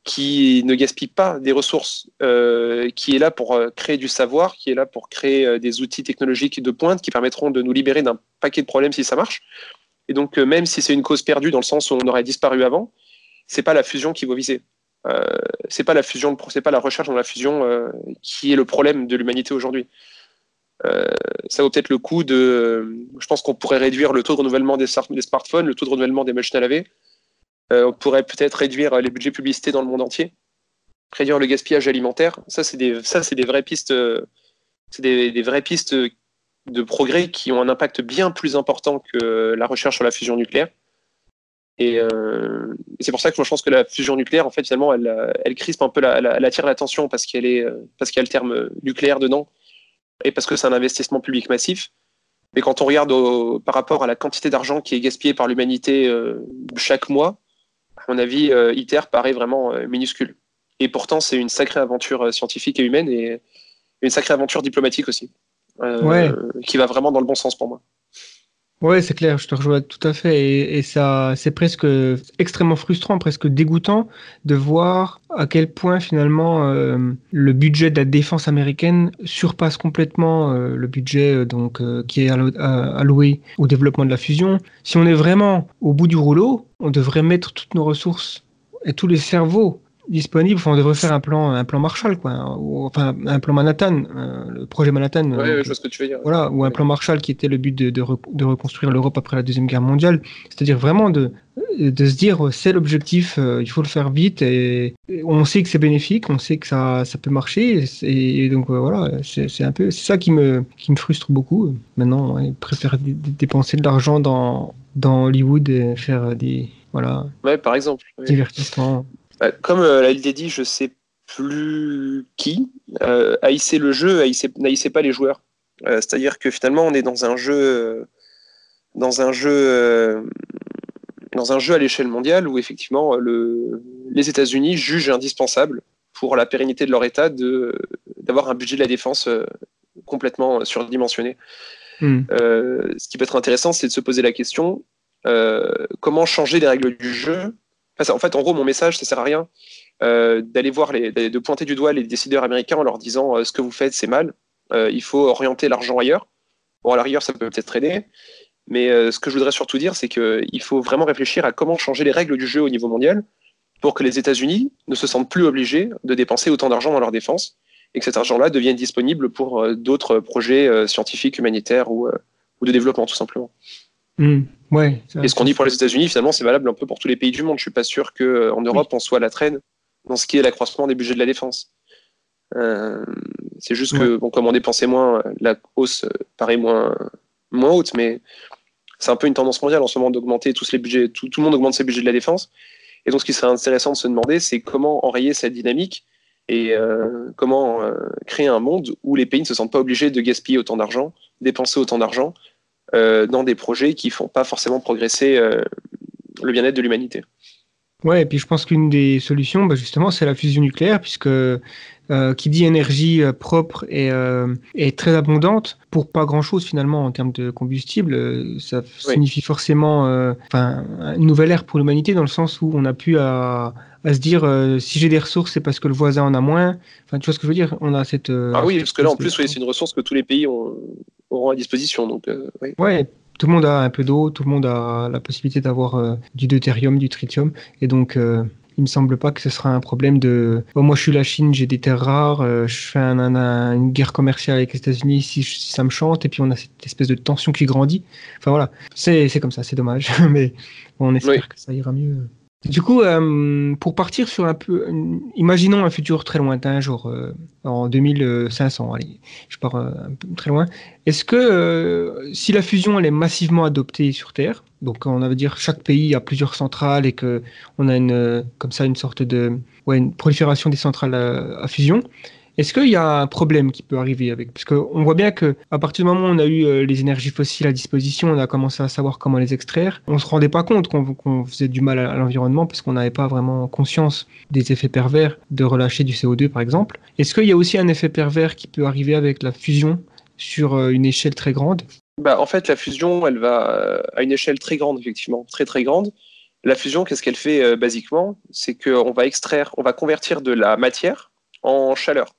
qui ne gaspille pas des ressources, euh, qui est là pour euh, créer du savoir, qui est là pour créer euh, des outils technologiques de pointe qui permettront de nous libérer d'un paquet de problèmes si ça marche. Et donc, même si c'est une cause perdue dans le sens où on aurait disparu avant, c'est pas la fusion qui vaut viser. Euh, c'est pas la fusion, c'est pas la recherche dans la fusion qui est le problème de l'humanité aujourd'hui. Ça vaut peut-être le coup de. Je pense qu'on pourrait réduire le taux de renouvellement des smartphones, le taux de renouvellement des machines à laver. Euh, on pourrait peut-être réduire les budgets publicités dans le monde entier, réduire le gaspillage alimentaire. Ça, c'est des, des vraies pistes. euh, C'est des, vraies pistes de progrès qui ont un impact bien plus important que la recherche sur la fusion nucléaire. Et, euh, c'est pour ça que je pense que la fusion nucléaire, en fait, finalement, elle, euh, elle crispe un peu, elle, attire l'attention parce qu'elle est, euh, parce qu'il y a le terme nucléaire dedans et parce que c'est un investissement public massif. Mais quand on regarde par rapport à la quantité d'argent qui est gaspillée par l'humanité euh, chaque mois, mon avis, euh, ITER paraît vraiment euh, minuscule. Et pourtant, c'est une sacrée aventure euh, scientifique et humaine et une sacrée aventure diplomatique aussi, Ouais. qui va vraiment dans le bon sens pour moi. Ouais, c'est clair, je te rejoins tout à fait. Et, ça, c'est presque extrêmement frustrant, presque dégoûtant de voir à quel point finalement euh, le budget de la défense américaine surpasse complètement euh, le budget euh, donc qui est allo- alloué au développement de la fusion. Si on est vraiment au bout du rouleau, on devrait mettre toutes nos ressources et tous les cerveaux disponible, enfin, on devrait faire un plan, un plan Marshall, quoi, ou, enfin un plan Manhattan, euh, le projet Manhattan. Ouais, euh, ouais, je vois ce que tu veux dire. voilà, ou un Ouais. plan Marshall qui était le but de, de, re- de reconstruire l'Europe après la Deuxième Guerre mondiale. C'est-à-dire vraiment de, de se dire, euh, c'est l'objectif, euh, il faut le faire vite, et, et on sait que c'est bénéfique, on sait que ça, ça peut marcher, et, donc euh, voilà, c'est un peu, c'est ça qui me, qui me frustre beaucoup. Maintenant, ouais, préfère dé- dé- dépenser de l'argent dans, dans Hollywood et faire des, voilà, Ouais, par exemple. ouais. Bah, Comme euh, l'a dit, je sais plus qui, euh, haïssez le jeu, n'haïssez pas les joueurs. Euh, C'est-à-dire que finalement, on est dans un jeu, euh, dans un jeu, euh, dans un jeu à l'échelle mondiale où effectivement le, les États-Unis jugent indispensable pour la pérennité de leur État d'avoir un budget de la défense euh, complètement surdimensionné. Hmm. Euh, ce qui peut être intéressant, c'est de se poser la question euh, comment changer les règles du jeu. En fait, en gros, mon message, ça sert à rien euh, d'aller voir les, de pointer du doigt les décideurs américains en leur disant euh, ce que vous faites, c'est mal. Euh, il faut orienter l'argent ailleurs. Bon, à l'arrière, ça peut peut-être aider, mais ce que je voudrais surtout dire, c'est qu'il faut vraiment réfléchir à comment changer les règles du jeu au niveau mondial pour que les États-Unis ne se sentent plus obligés de dépenser autant d'argent dans leur défense et que cet argent-là devienne disponible pour d'autres projets scientifiques, humanitaires ou, ou de développement, tout simplement. Hmm. Ouais. Et ce qu'on dit pour les États-Unis, finalement, c'est valable un peu pour tous les pays du monde. Je suis pas sûr qu'en Europe, on soit à la traîne dans ce qui est l'accroissement des budgets de la défense. Euh, c'est juste que, bon, comme on dépensait moins, la hausse paraît moins, moins haute, mais c'est un peu une tendance mondiale en ce moment d'augmenter tous les budgets, tout, tout le monde augmente ses budgets de la défense. Et donc, ce qui serait intéressant de se demander, c'est comment enrayer cette dynamique et euh, comment euh, créer un monde où les pays ne se sentent pas obligés de gaspiller autant d'argent, dépenser autant d'argent dans des projets qui font pas forcément progresser euh, le bien-être de l'humanité. Ouais, et puis je pense qu'une des solutions, bah, justement, c'est la fusion nucléaire, puisque euh, qui dit énergie euh, propre et, euh, et très abondante, pour pas grand-chose finalement en termes de combustible, ça Oui. signifie forcément une nouvelle ère pour l'humanité, dans le sens où on n'a plus à, à se dire si j'ai des ressources, c'est parce que le voisin en a moins. Enfin, tu vois ce que je veux dire? On a cette. Ah oui, parce que là, en plus, oui, c'est une ressource que tous les pays ont, auront à disposition. Donc, oui. Ouais, tout le monde a un peu d'eau, tout le monde a la possibilité d'avoir euh, du deutérium, du tritium, et donc euh, il me semble pas que ce sera un problème de. Bon, moi, je suis la Chine, j'ai des terres rares, euh, je fais un- un- un- une guerre commerciale avec les États-Unis si, si ça me chante, et puis on a cette espèce de tension qui grandit. Enfin voilà, c'est c'est comme ça, c'est dommage, mais on espère Oui. que ça ira mieux. Du coup, euh, pour partir sur un peu, imaginons un futur très lointain, genre euh, en 2500, allez, je pars euh, un peu très loin. Est-ce que euh, si la fusion elle est massivement adoptée sur Terre, donc on va dire chaque pays a plusieurs centrales et que on a une euh, comme ça une sorte de ouais, une prolifération des centrales à, à fusion, est-ce qu'il y a un problème qui peut arriver avec Parce qu'on voit bien que à partir du moment où on a eu euh, les énergies fossiles à disposition, on a commencé à savoir comment les extraire. On se rendait pas compte qu'on faisait du mal à, l'environnement parce qu'on n'avait pas vraiment conscience des effets pervers de relâcher du CO2 par exemple. Est-ce qu'il y a aussi un effet pervers qui peut arriver avec la fusion sur euh, une échelle très grande? Bah, en fait, la fusion, elle va euh, à une échelle très grande, effectivement, très très grande. La fusion, qu'est-ce qu'elle fait basiquement? C'est qu'on va extraire, on va convertir de la matière en chaleur,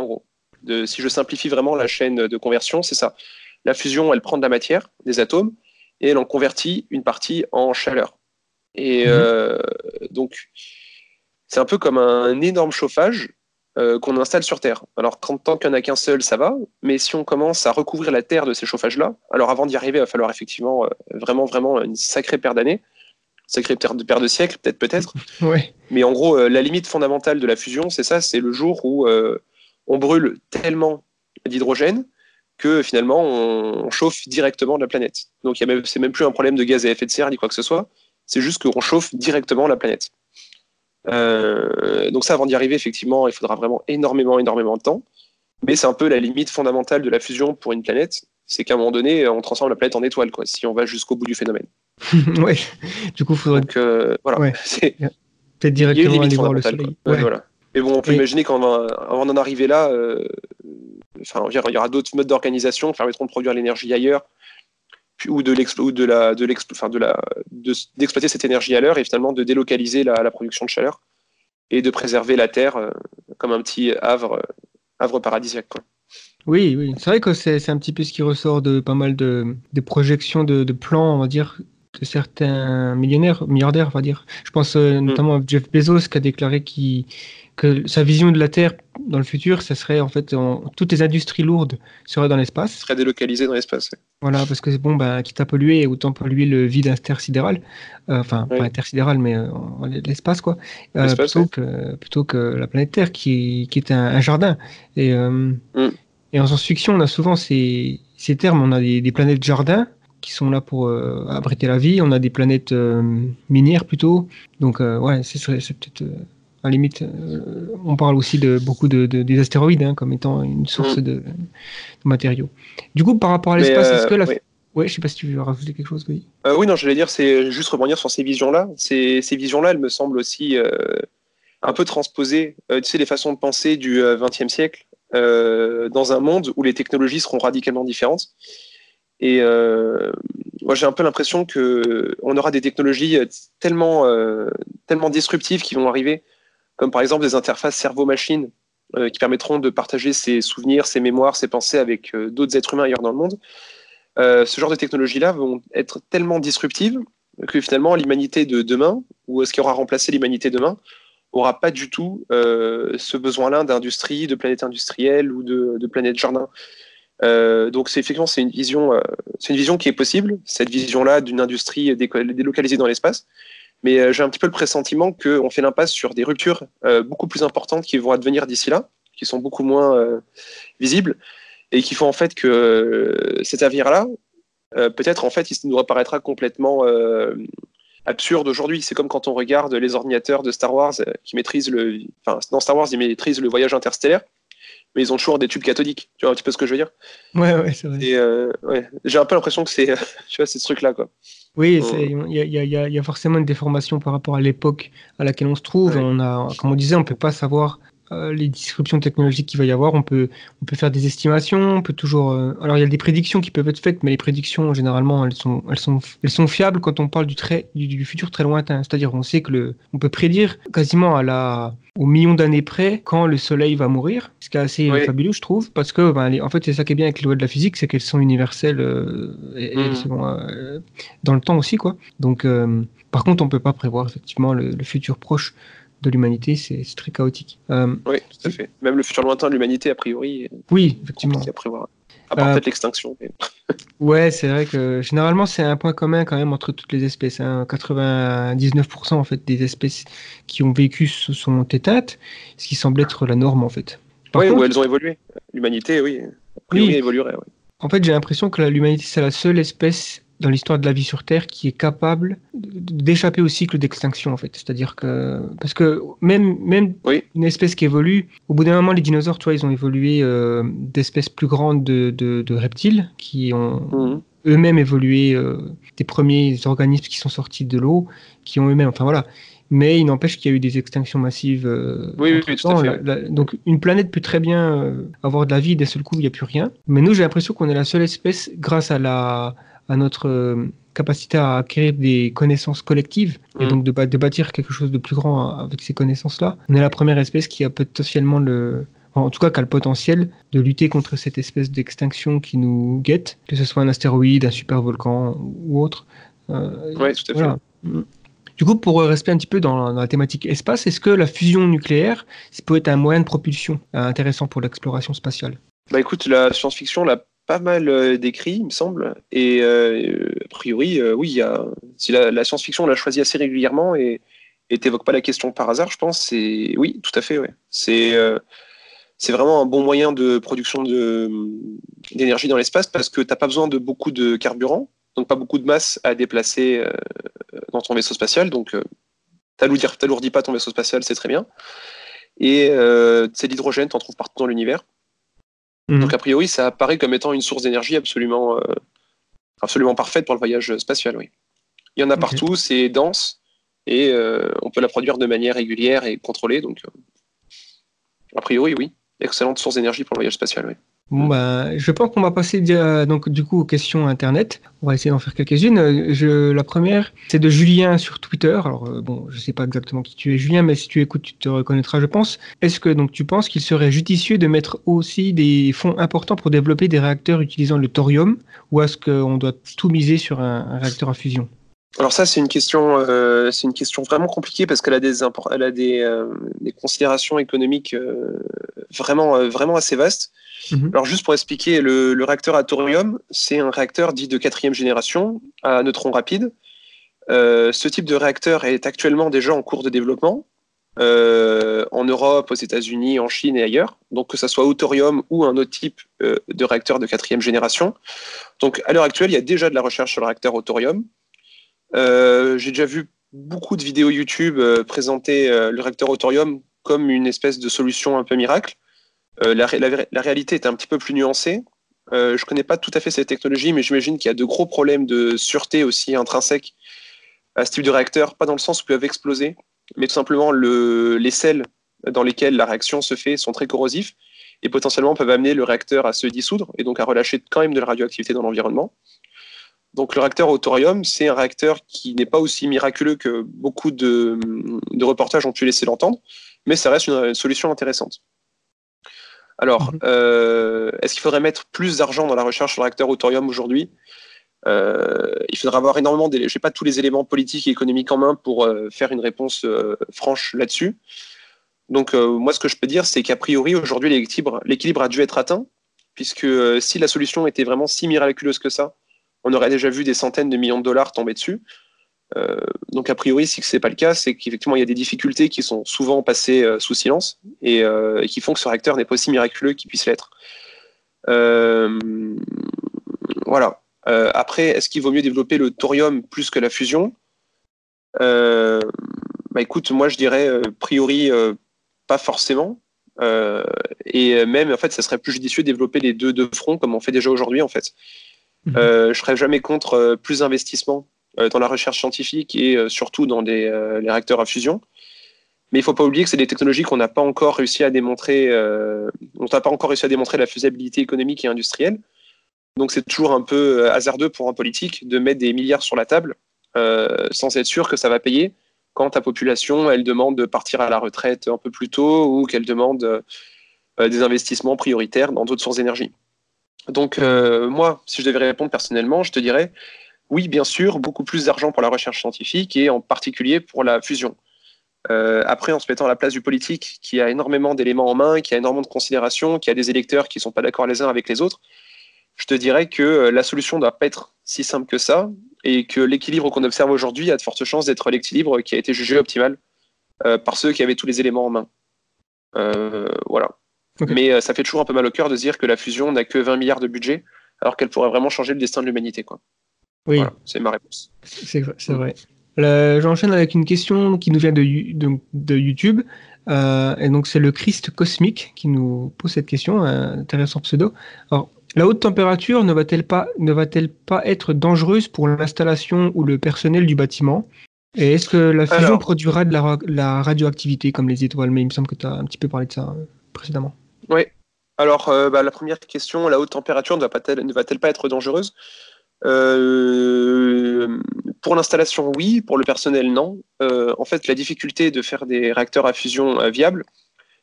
en gros. De, si je simplifie vraiment la chaîne de conversion, c'est ça. La fusion, elle prend de la matière, des atomes, et elle en convertit une partie en chaleur. Et Mhm. euh, donc, c'est un peu comme un énorme chauffage euh, qu'on installe sur Terre. Alors, tant, qu'il n'y en a qu'un seul, ça va, mais si on commence à recouvrir la Terre de ces chauffages-là, alors avant d'y arriver, il va falloir effectivement euh, vraiment, vraiment une sacrée paire d'années, sacrée paire de, paire de siècles, peut-être, peut-être. Ouais. Mais en gros, la limite fondamentale de la fusion, c'est ça, c'est le jour où on brûle tellement d'hydrogène que finalement on, chauffe directement la planète. Donc y a même- plus un problème de gaz à effet de serre ni quoi que ce soit, c'est juste qu'on chauffe directement la planète. Euh, donc ça, avant d'y arriver, effectivement, il faudra vraiment énormément, énormément de temps. Mais c'est un peu la limite fondamentale de la fusion pour une planète, c'est qu'à un moment donné, on transforme la planète en étoile, quoi, si on va jusqu'au bout du phénomène. ouais. Du coup, il faudrait Donc euh, voilà, Ouais. peut-être directement limite aller voir le soleil. quoi. Ouais, Ouais. voilà. Mais bon, on peut Et- imaginer qu'avant avant d'en arriver là, euh, enfin, il y aura- d'autres modes d'organisation qui permettront de produire l'énergie ailleurs, ou de l'explo- ou de la, de l'explo- enfin, de la, de- d'exploiter cette énergie à l'heure et finalement de délocaliser la, la production de chaleur et de préserver la Terre euh, comme un petit havre, euh, havre paradisiaque. Quoi. Oui, oui. C'est vrai que c'est c'est un petit peu ce qui ressort de pas mal de, de projections de, de plans, on va dire, de certains millionnaires, milliardaires, on va dire. Je pense euh, notamment à Jeff Bezos qui a déclaré qu'il- que sa vision de la Terre dans le futur, ça serait en fait en- toutes les industries lourdes seraient dans l'espace. serait délocalisé dans l'espace. ouais. Voilà, parce que c'est bon, bah, quitte à polluer, autant polluer le vide intersidéral. Euh, enfin, Oui. pas intersidéral, mais euh, l'espace, quoi. Euh, plutôt, ouais. que, plutôt que la planète Terre, qui, qui est un, un jardin. Et, euh, Mm. et en science-fiction, on a souvent ces, ces termes. On a des, des planètes jardins qui sont là pour euh, abriter la vie. On a des planètes euh, minières, plutôt. Donc, euh, ouais, c'est peut-être... à la limite, euh, on parle aussi de beaucoup de, de- des astéroïdes hein, comme étant une source Mm. de, de matériaux. Du coup, par rapport à l'espace, est-ce euh, que la, oui. Ouais, je sais pas si tu veux rajouter quelque chose, oui. Euh, oui, non, j'allais dire, c'est juste rebondir sur ces visions-là. Ces, ces visions-là, elles me semblent aussi un peu transposer, euh, tu sais, les façons de penser du XXe siècle dans un monde où les technologies seront radicalement différentes. Et euh, moi, j'ai un peu l'impression que on aura des technologies tellement, euh, tellement disruptives qui vont arriver, comme par exemple des interfaces cerveau-machine euh, qui permettront de partager ses souvenirs, ses mémoires, ses pensées avec euh, d'autres êtres humains ailleurs dans le monde. Euh, ce genre de technologies-là vont être tellement disruptives que finalement l'humanité de demain, ou ce qui aura remplacé l'humanité demain, aura pas du tout ce besoin-là d'industrie, de planète industrielle ou de, planète jardin. Donc c'est effectivement c'est une vision, une vision qui est possible, cette vision-là d'une industrie délocalisée dans l'espace. Mais euh, j'ai un petit peu le pressentiment qu'on fait l'impasse sur des ruptures euh, beaucoup plus importantes qui vont advenir d'ici là, qui sont beaucoup moins euh, visibles, et qui font en fait que cet avenir-là, peut-être en fait, il nous apparaîtra complètement absurde aujourd'hui. C'est comme quand on regarde les ordinateurs de Star Wars qui maîtrisent le, enfin dans Star Wars ils maîtrisent le voyage interstellaire, mais ils ont toujours des tubes cathodiques. Tu vois un petit peu ce que je veux dire? Ouais, ouais, c'est vrai. Euh, ouais, j'ai un peu l'impression que c'est, tu vois, c'est ce truc-là quoi. Oui, c'est- il y a, y y y forcément une déformation par rapport à l'époque à laquelle on se trouve. Ouais. On a, comme on disait, on peut pas savoir euh, les disruptions technologiques qu'il va y avoir. On peut, on peut faire des estimations. On peut toujours. euh, alors, il y a des prédictions qui peuvent être faites, mais les prédictions, généralement, elles sont, elles sont, elles sont fiables quand on parle du, très, du, du futur très lointain. C'est-à-dire, on sait que le, on peut prédire quasiment à la, au million d'années près quand le Soleil va mourir, ce qui est assez Oui. fabuleux, je trouve, parce que, ben, les- en fait, c'est ça qui est bien avec les lois de la physique, c'est qu'elles sont universelles euh, et, et elles sont, euh, dans le temps aussi, quoi. Donc, par contre, on peut pas prévoir effectivement le, le futur proche de l'humanité, c'est très chaotique. Euh, Oui, tout à fait. Même le futur lointain de l'humanité a priori est oui, effectivement. à prévoir. À part Euh, peut-être l'extinction. mais- Ouais, c'est vrai que généralement c'est un point commun quand même entre toutes les espèces. hein. 99% en fait des espèces qui ont vécu sont éteintes, ce qui semble être la norme en fait. Par Oui, contre, où elles ont évolué. L'humanité, oui, a priori, Oui. évoluerait. ouais. En fait, j'ai l'impression que l'humanité, c'est la seule espèce dans l'histoire de la vie sur Terre qui est capable d'échapper au cycle d'extinction, en fait. C'est-à-dire que, parce que même, même Oui. une espèce qui évolue, au bout d'un moment, les dinosaures, tu vois, ils ont évolué euh, d'espèces plus grandes de, de- de reptiles qui ont Mhm. eux-mêmes évolué euh, des premiers organismes qui sont sortis de l'eau, qui ont eux-mêmes, enfin voilà. Mais il n'empêche qu'il y a eu des extinctions massives. euh, Oui, oui, oui, tout à fait, La- la- donc une planète peut très bien euh, avoir de la vie, d'un seul coup, il n'y a plus rien. Mais nous, j'ai l'impression qu'on est la seule espèce, grâce à, la, à notre euh, capacité à acquérir des connaissances collectives, et Mhm. donc de, bâ- de bâtir quelque chose de plus grand avec ces connaissances-là. On est la première espèce qui a potentiellement le... En tout cas, qui a le potentiel de lutter contre cette espèce d'extinction qui nous guette, que ce soit un astéroïde, un super volcan ou autre. Euh, Ouais, tout à fait. voilà. Mm. Du coup, pour rester un petit peu dans la, dans la thématique espace, est-ce que la fusion nucléaire, ça peut être un moyen de propulsion euh, intéressant pour l'exploration spatiale? Bah écoute, la science-fiction l'a pas mal euh, décrit, il me semble. Et euh, a priori, euh, oui, si la, science-fiction on l'a choisi assez régulièrement et et t'évoques pas la question par hasard, je pense, c'est oui, tout à fait, ouais. C'est vraiment un bon moyen de production d'énergie dans l'espace parce que t'as pas besoin de beaucoup de carburant, donc pas beaucoup de masse à déplacer dans ton vaisseau spatial, donc t'alourdis pas ton vaisseau spatial, c'est très bien. Et c'est l'hydrogène, t'en trouves partout dans l'univers. Mhm. Donc a priori, ça apparaît comme étant une source d'énergie absolument, euh, absolument parfaite pour le voyage spatial. Oui. Il y en a partout, c'est dense et euh, on peut la produire de manière régulière et contrôlée. Donc euh, a priori, oui, excellente source d'énergie pour le voyage spatial. Oui. Bon, ben, je pense qu'on va passer donc, du coup aux questions Internet. On va essayer d'en faire quelques-unes. Euh, Je, la première, c'est de Julien sur Twitter. Alors, euh, bon, je sais pas exactement qui tu es, Julien, mais si tu écoutes, tu te reconnaîtras, je pense. Est-ce que donc tu penses qu'il serait judicieux de mettre aussi des fonds importants pour développer des réacteurs utilisant le thorium? Ou est-ce qu'on doit tout miser sur un, un réacteur à fusion? Alors ça, c'est une question, euh, c'est une question vraiment compliquée parce qu'elle a des, impor- elle a des, euh, des considérations économiques euh, vraiment, vraiment assez vastes. Mhm. Alors juste pour expliquer, le, le réacteur à thorium, c'est un réacteur dit de quatrième génération à neutrons rapides. Ce type de réacteur est actuellement déjà en cours de développement en Europe, aux États-Unis, en Chine et ailleurs. Donc que ce soit au thorium ou un autre type de réacteur de quatrième génération. Donc à l'heure actuelle, il y a déjà de la recherche sur le réacteur au thorium. Euh, J'ai déjà vu beaucoup de vidéos YouTube euh, présenter euh, le réacteur au thorium comme une espèce de solution un peu miracle. La, ré- la ré- la réalité est un petit peu plus nuancée. Je ne connais pas tout à fait cette technologie, mais j'imagine qu'il y a de gros problèmes de sûreté aussi intrinsèques à ce type de réacteur, pas dans le sens où ils peuvent exploser, mais tout simplement le, les sels dans lesquels la réaction se fait sont très corrosifs et potentiellement peuvent amener le réacteur à se dissoudre et donc à relâcher quand même de la radioactivité dans l'environnement. Donc le réacteur au thorium, c'est un réacteur qui n'est pas aussi miraculeux que beaucoup de, de reportages ont pu laisser l'entendre, mais ça reste une, une solution intéressante. Alors, Mhm. euh, est-ce qu'il faudrait mettre plus d'argent dans la recherche sur le réacteur au thorium aujourd'hui? Euh, Il faudra avoir énormément d'éléments. Je n'ai pas tous les éléments politiques et économiques en main pour euh, faire une réponse franche là-dessus. Donc, moi, ce que je peux dire, c'est qu'a priori, aujourd'hui, l'équilibre a dû être atteint, puisque si la solution était vraiment si miraculeuse que ça, on aurait déjà vu des centaines de millions de dollars tomber dessus. Euh, donc, a priori, si ce n'est pas le cas, c'est qu'effectivement, il y a des difficultés qui sont souvent passées euh, sous silence et, euh, et qui font que ce réacteur n'est pas aussi miraculeux qu'il puisse l'être. Voilà. Après, est-ce qu'il vaut mieux développer le thorium plus que la fusion? Bah écoute, moi je dirais a priori pas forcément. Et même en fait, ça serait plus judicieux de développer les deux de front comme on fait déjà aujourd'hui en fait. Mhm. Euh, je serais jamais contre euh, plus d'investissement euh, dans la recherche scientifique et euh, surtout dans les réacteurs à fusion. Mais il faut pas oublier que c'est des technologies qu'on n'a pas encore réussi à démontrer, on n'a pas encore réussi à démontrer la faisabilité économique et industrielle. Donc c'est toujours un peu hasardeux pour un politique de mettre des milliards sur la table sans être sûr que ça va payer quand ta population elle demande de partir à la retraite un peu plus tôt ou qu'elle demande des investissements prioritaires dans d'autres sources d'énergie. Donc euh, moi, si je devais répondre personnellement, je te dirais oui, bien sûr, beaucoup plus d'argent pour la recherche scientifique et en particulier pour la fusion. Euh, après, en se mettant à la place du politique qui a énormément d'éléments en main, qui a énormément de considérations, qui a des électeurs qui ne sont pas d'accord les uns avec les autres, je te dirais que euh, la solution ne doit pas être si simple que ça et que l'équilibre qu'on observe aujourd'hui a de fortes chances d'être l'équilibre qui a été jugé optimal par ceux qui avaient tous les éléments en main. Voilà. Mais euh, ça fait toujours un peu mal au cœur de se dire que la fusion n'a que 20 milliards de budget alors qu'elle pourrait vraiment changer le destin de l'humanité. quoi. Oui, Voilà, c'est ma réponse. c'est vrai. c'est vrai. Là, J'enchaîne avec une question qui nous vient de, de- de YouTube. Euh, et donc, c'est le Christ cosmique qui nous pose cette question, un intéressant pseudo. Alors, la haute température ne va-t-elle pas, ne va-t-elle pas être dangereuse pour l'installation ou le personnel du bâtiment? Et est-ce que la fusion Alors. produira de la, la radioactivité comme les étoiles? Mais il me semble que tu as un petit peu parlé de ça euh, précédemment. Oui. Alors, euh, bah, la première question, la haute température ne va-t-elle pas être dangereuse? Euh, Pour l'installation, oui. Pour le personnel, non. Euh, en fait, la difficulté de faire des réacteurs à fusion viables,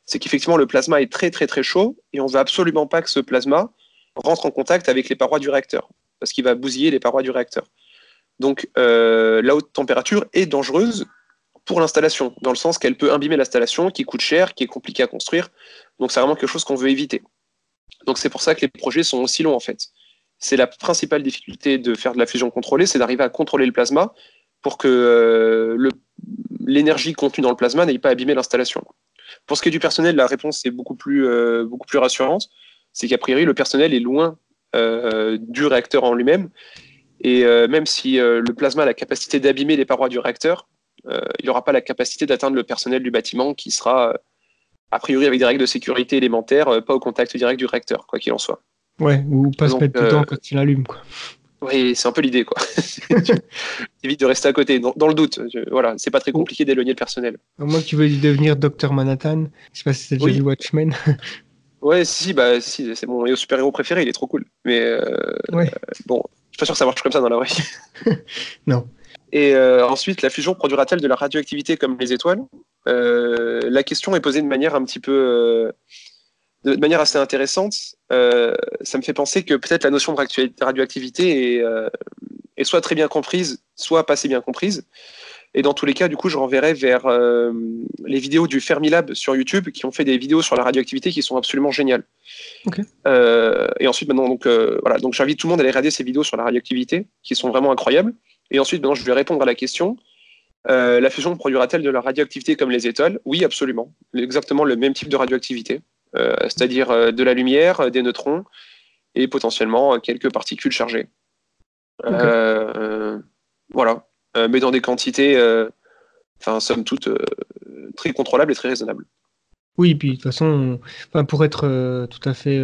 c'est qu'effectivement, le plasma est très, très, très chaud et on ne veut absolument pas que ce plasma rentre en contact avec les parois du réacteur parce qu'il va bousiller les parois du réacteur. Donc, la haute température est dangereuse pour l'installation, dans le sens qu'elle peut imbimer l'installation, qui coûte cher, qui est compliqué à construire. Donc, c'est vraiment quelque chose qu'on veut éviter. Donc, c'est pour ça que les projets sont aussi longs, en fait. C'est la principale difficulté de faire de la fusion contrôlée, c'est d'arriver à contrôler le plasma pour que euh, l'énergie contenue dans le plasma n'aille pas abîmer l'installation. Pour ce qui est du personnel, la réponse est beaucoup plus, euh, rassurante. C'est qu'a priori, le personnel est loin euh, du réacteur en lui-même. Et même si le plasma a la capacité d'abîmer les parois du réacteur, il n'aura pas la capacité d'atteindre le personnel du bâtiment qui sera, a priori, avec des règles de sécurité élémentaires, euh, pas au contact direct du réacteur, quoi qu'il en soit. Ouais, ou pas se mettre euh, dedans quand il allume. Quoi. Oui, c'est un peu l'idée, quoi. Évite de rester à côté, dans, dans le doute. Je- voilà, c'est pas très compliqué d'éloigner le personnel. Que tu veux devenir Docteur Manhattan. Je sais pas si c'est déjà Oui. vu Watchmen. Ouais, si, bah, si, c'est mon super-héros préféré, il est trop cool. Mais euh, Ouais. bon, je suis pas sûr que ça marche comme ça dans la vraie vie. Non. Et euh, ensuite, la fusion produira-t-elle de la radioactivité comme les étoiles? Euh, La question est posée de manière un petit peu, euh, de manière assez intéressante. Euh, ça me fait penser que peut-être la notion de radioacti- radioactivité est, est soit très bien comprise, soit pas assez bien comprises. Et dans tous les cas, du coup, je renverrai vers les vidéos du Fermilab sur YouTube qui ont fait des vidéos sur la radioactivité qui sont absolument géniales. Et ensuite, maintenant, donc, voilà, donc j'invite tout le monde à aller regarder ces vidéos sur la radioactivité qui sont vraiment incroyables. Et ensuite, maintenant, je vais répondre à la question euh, la fusion produira-t-elle de la radioactivité comme les étoiles? Oui, absolument. Exactement le même type de radioactivité, euh, c'est-à-dire euh, de la lumière, des neutrons et potentiellement quelques particules chargées. Euh, voilà. Mais dans des quantités, enfin, somme toute, très contrôlables et très raisonnables. Oui, puis de toute façon, on- pour être tout à fait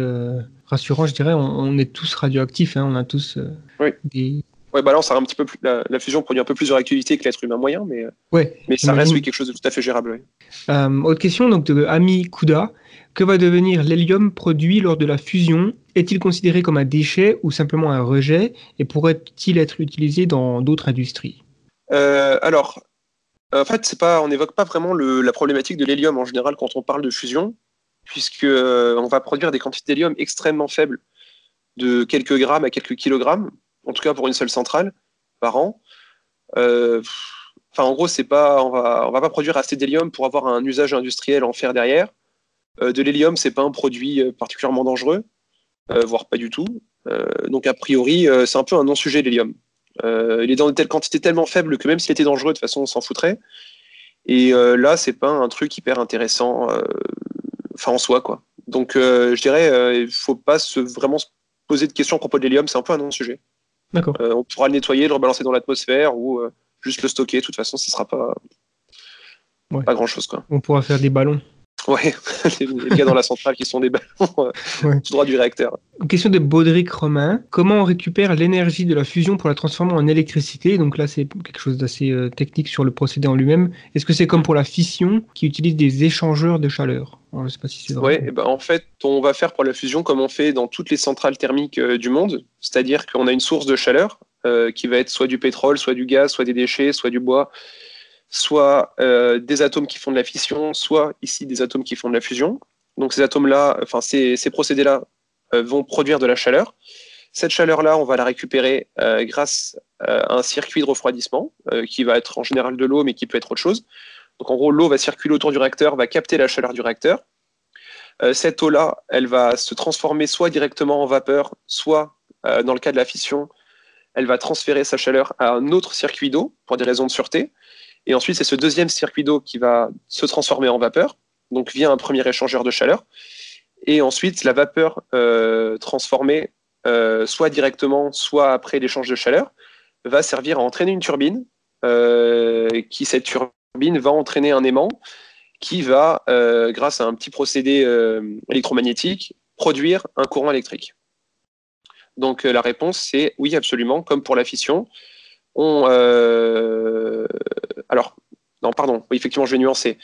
rassurant, je dirais, on, on est tous radioactifs, hein, on a tous Oui. des... Ouais, bah là, ça a un petit peu plus, la, la fusion produit un peu plus de réactivité que l'être humain moyen, mais, euh, Ouais, mais ça reste oui, quelque chose de tout à fait gérable. Euh, autre question donc de Ami Kouda. Que va devenir l'hélium produit lors de la fusion? Est-il considéré comme un déchet ou simplement un rejet? Et pourrait-il être utilisé dans d'autres industries? Euh, alors, en fait, pas, on n'évoque pas vraiment le- la problématique de l'hélium en général quand on parle de fusion, puisque euh, on va produire des quantités d'hélium extrêmement faibles, de quelques grammes à quelques kilogrammes, en tout cas pour une seule centrale par an. Euh, en gros, c'est pas, on va, on va pas produire assez d'hélium pour avoir un usage industriel en fer derrière. Euh, de l'hélium, c'est pas un produit euh, particulièrement dangereux, voire pas du tout. Donc a priori, c'est un peu un non-sujet l'hélium. Il est dans de telles quantités tellement faibles que même s'il était dangereux, de toute façon, on s'en foutrait. Et là, c'est pas un truc hyper intéressant, en soi, quoi. Donc, je dirais, il faut pas se, vraiment se poser de questions à propos de l'hélium, c'est un peu un non-sujet. D'accord. Euh, on pourra le nettoyer, le rebalancer dans l'atmosphère ou euh, juste le stocker. De toute façon, ce sera pas, Ouais. pas grand-chose, quoi. On pourra faire des ballons. Ouais, les les gars dans la centrale qui sont des ballons euh, Ouais. tout droit du réacteur. Question de Baudric Romain. Comment on récupère l'énergie de la fusion pour la transformer en électricité? Donc là, c'est quelque chose d'assez euh, technique sur le procédé en lui-même. Est-ce que c'est comme pour la fission qui utilise des échangeurs de chaleur? Alors, Je sais pas si c'est vrai. Ouais, et ben, en fait, on va faire pour la fusion comme on fait dans toutes les centrales thermiques euh, du monde, c'est-à-dire qu'on a une source de chaleur euh, qui va être soit du pétrole, soit du gaz, soit des déchets, soit du bois, soit euh, des atomes qui font de la fission, soit ici des atomes qui font de la fusion. Donc ces atomes-là, enfin ces, ces procédés-là vont produire de la chaleur. Cette chaleur-là, on va la récupérer grâce à un circuit de refroidissement qui va être en général de l'eau, mais qui peut être autre chose. Donc en gros, l'eau va circuler autour du réacteur, va capter la chaleur du réacteur. Euh, cette eau-là, elle va se transformer soit directement en vapeur, soit, euh, dans le cas de la fission, elle va transférer sa chaleur à un autre circuit d'eau pour des raisons de sûreté. Et ensuite, c'est ce deuxième circuit d'eau qui va se transformer en vapeur, donc via un premier échangeur de chaleur. Et ensuite, la vapeur euh, transformée, soit directement, soit après l'échange de chaleur, va servir à entraîner une turbine, qui cette turbine va entraîner un aimant qui va, euh, grâce à un petit procédé euh, électromagnétique, produire un courant électrique. Donc euh, la réponse, c'est oui, absolument, comme pour la fission. On, alors, non, pardon, oui, effectivement, je vais nuancer.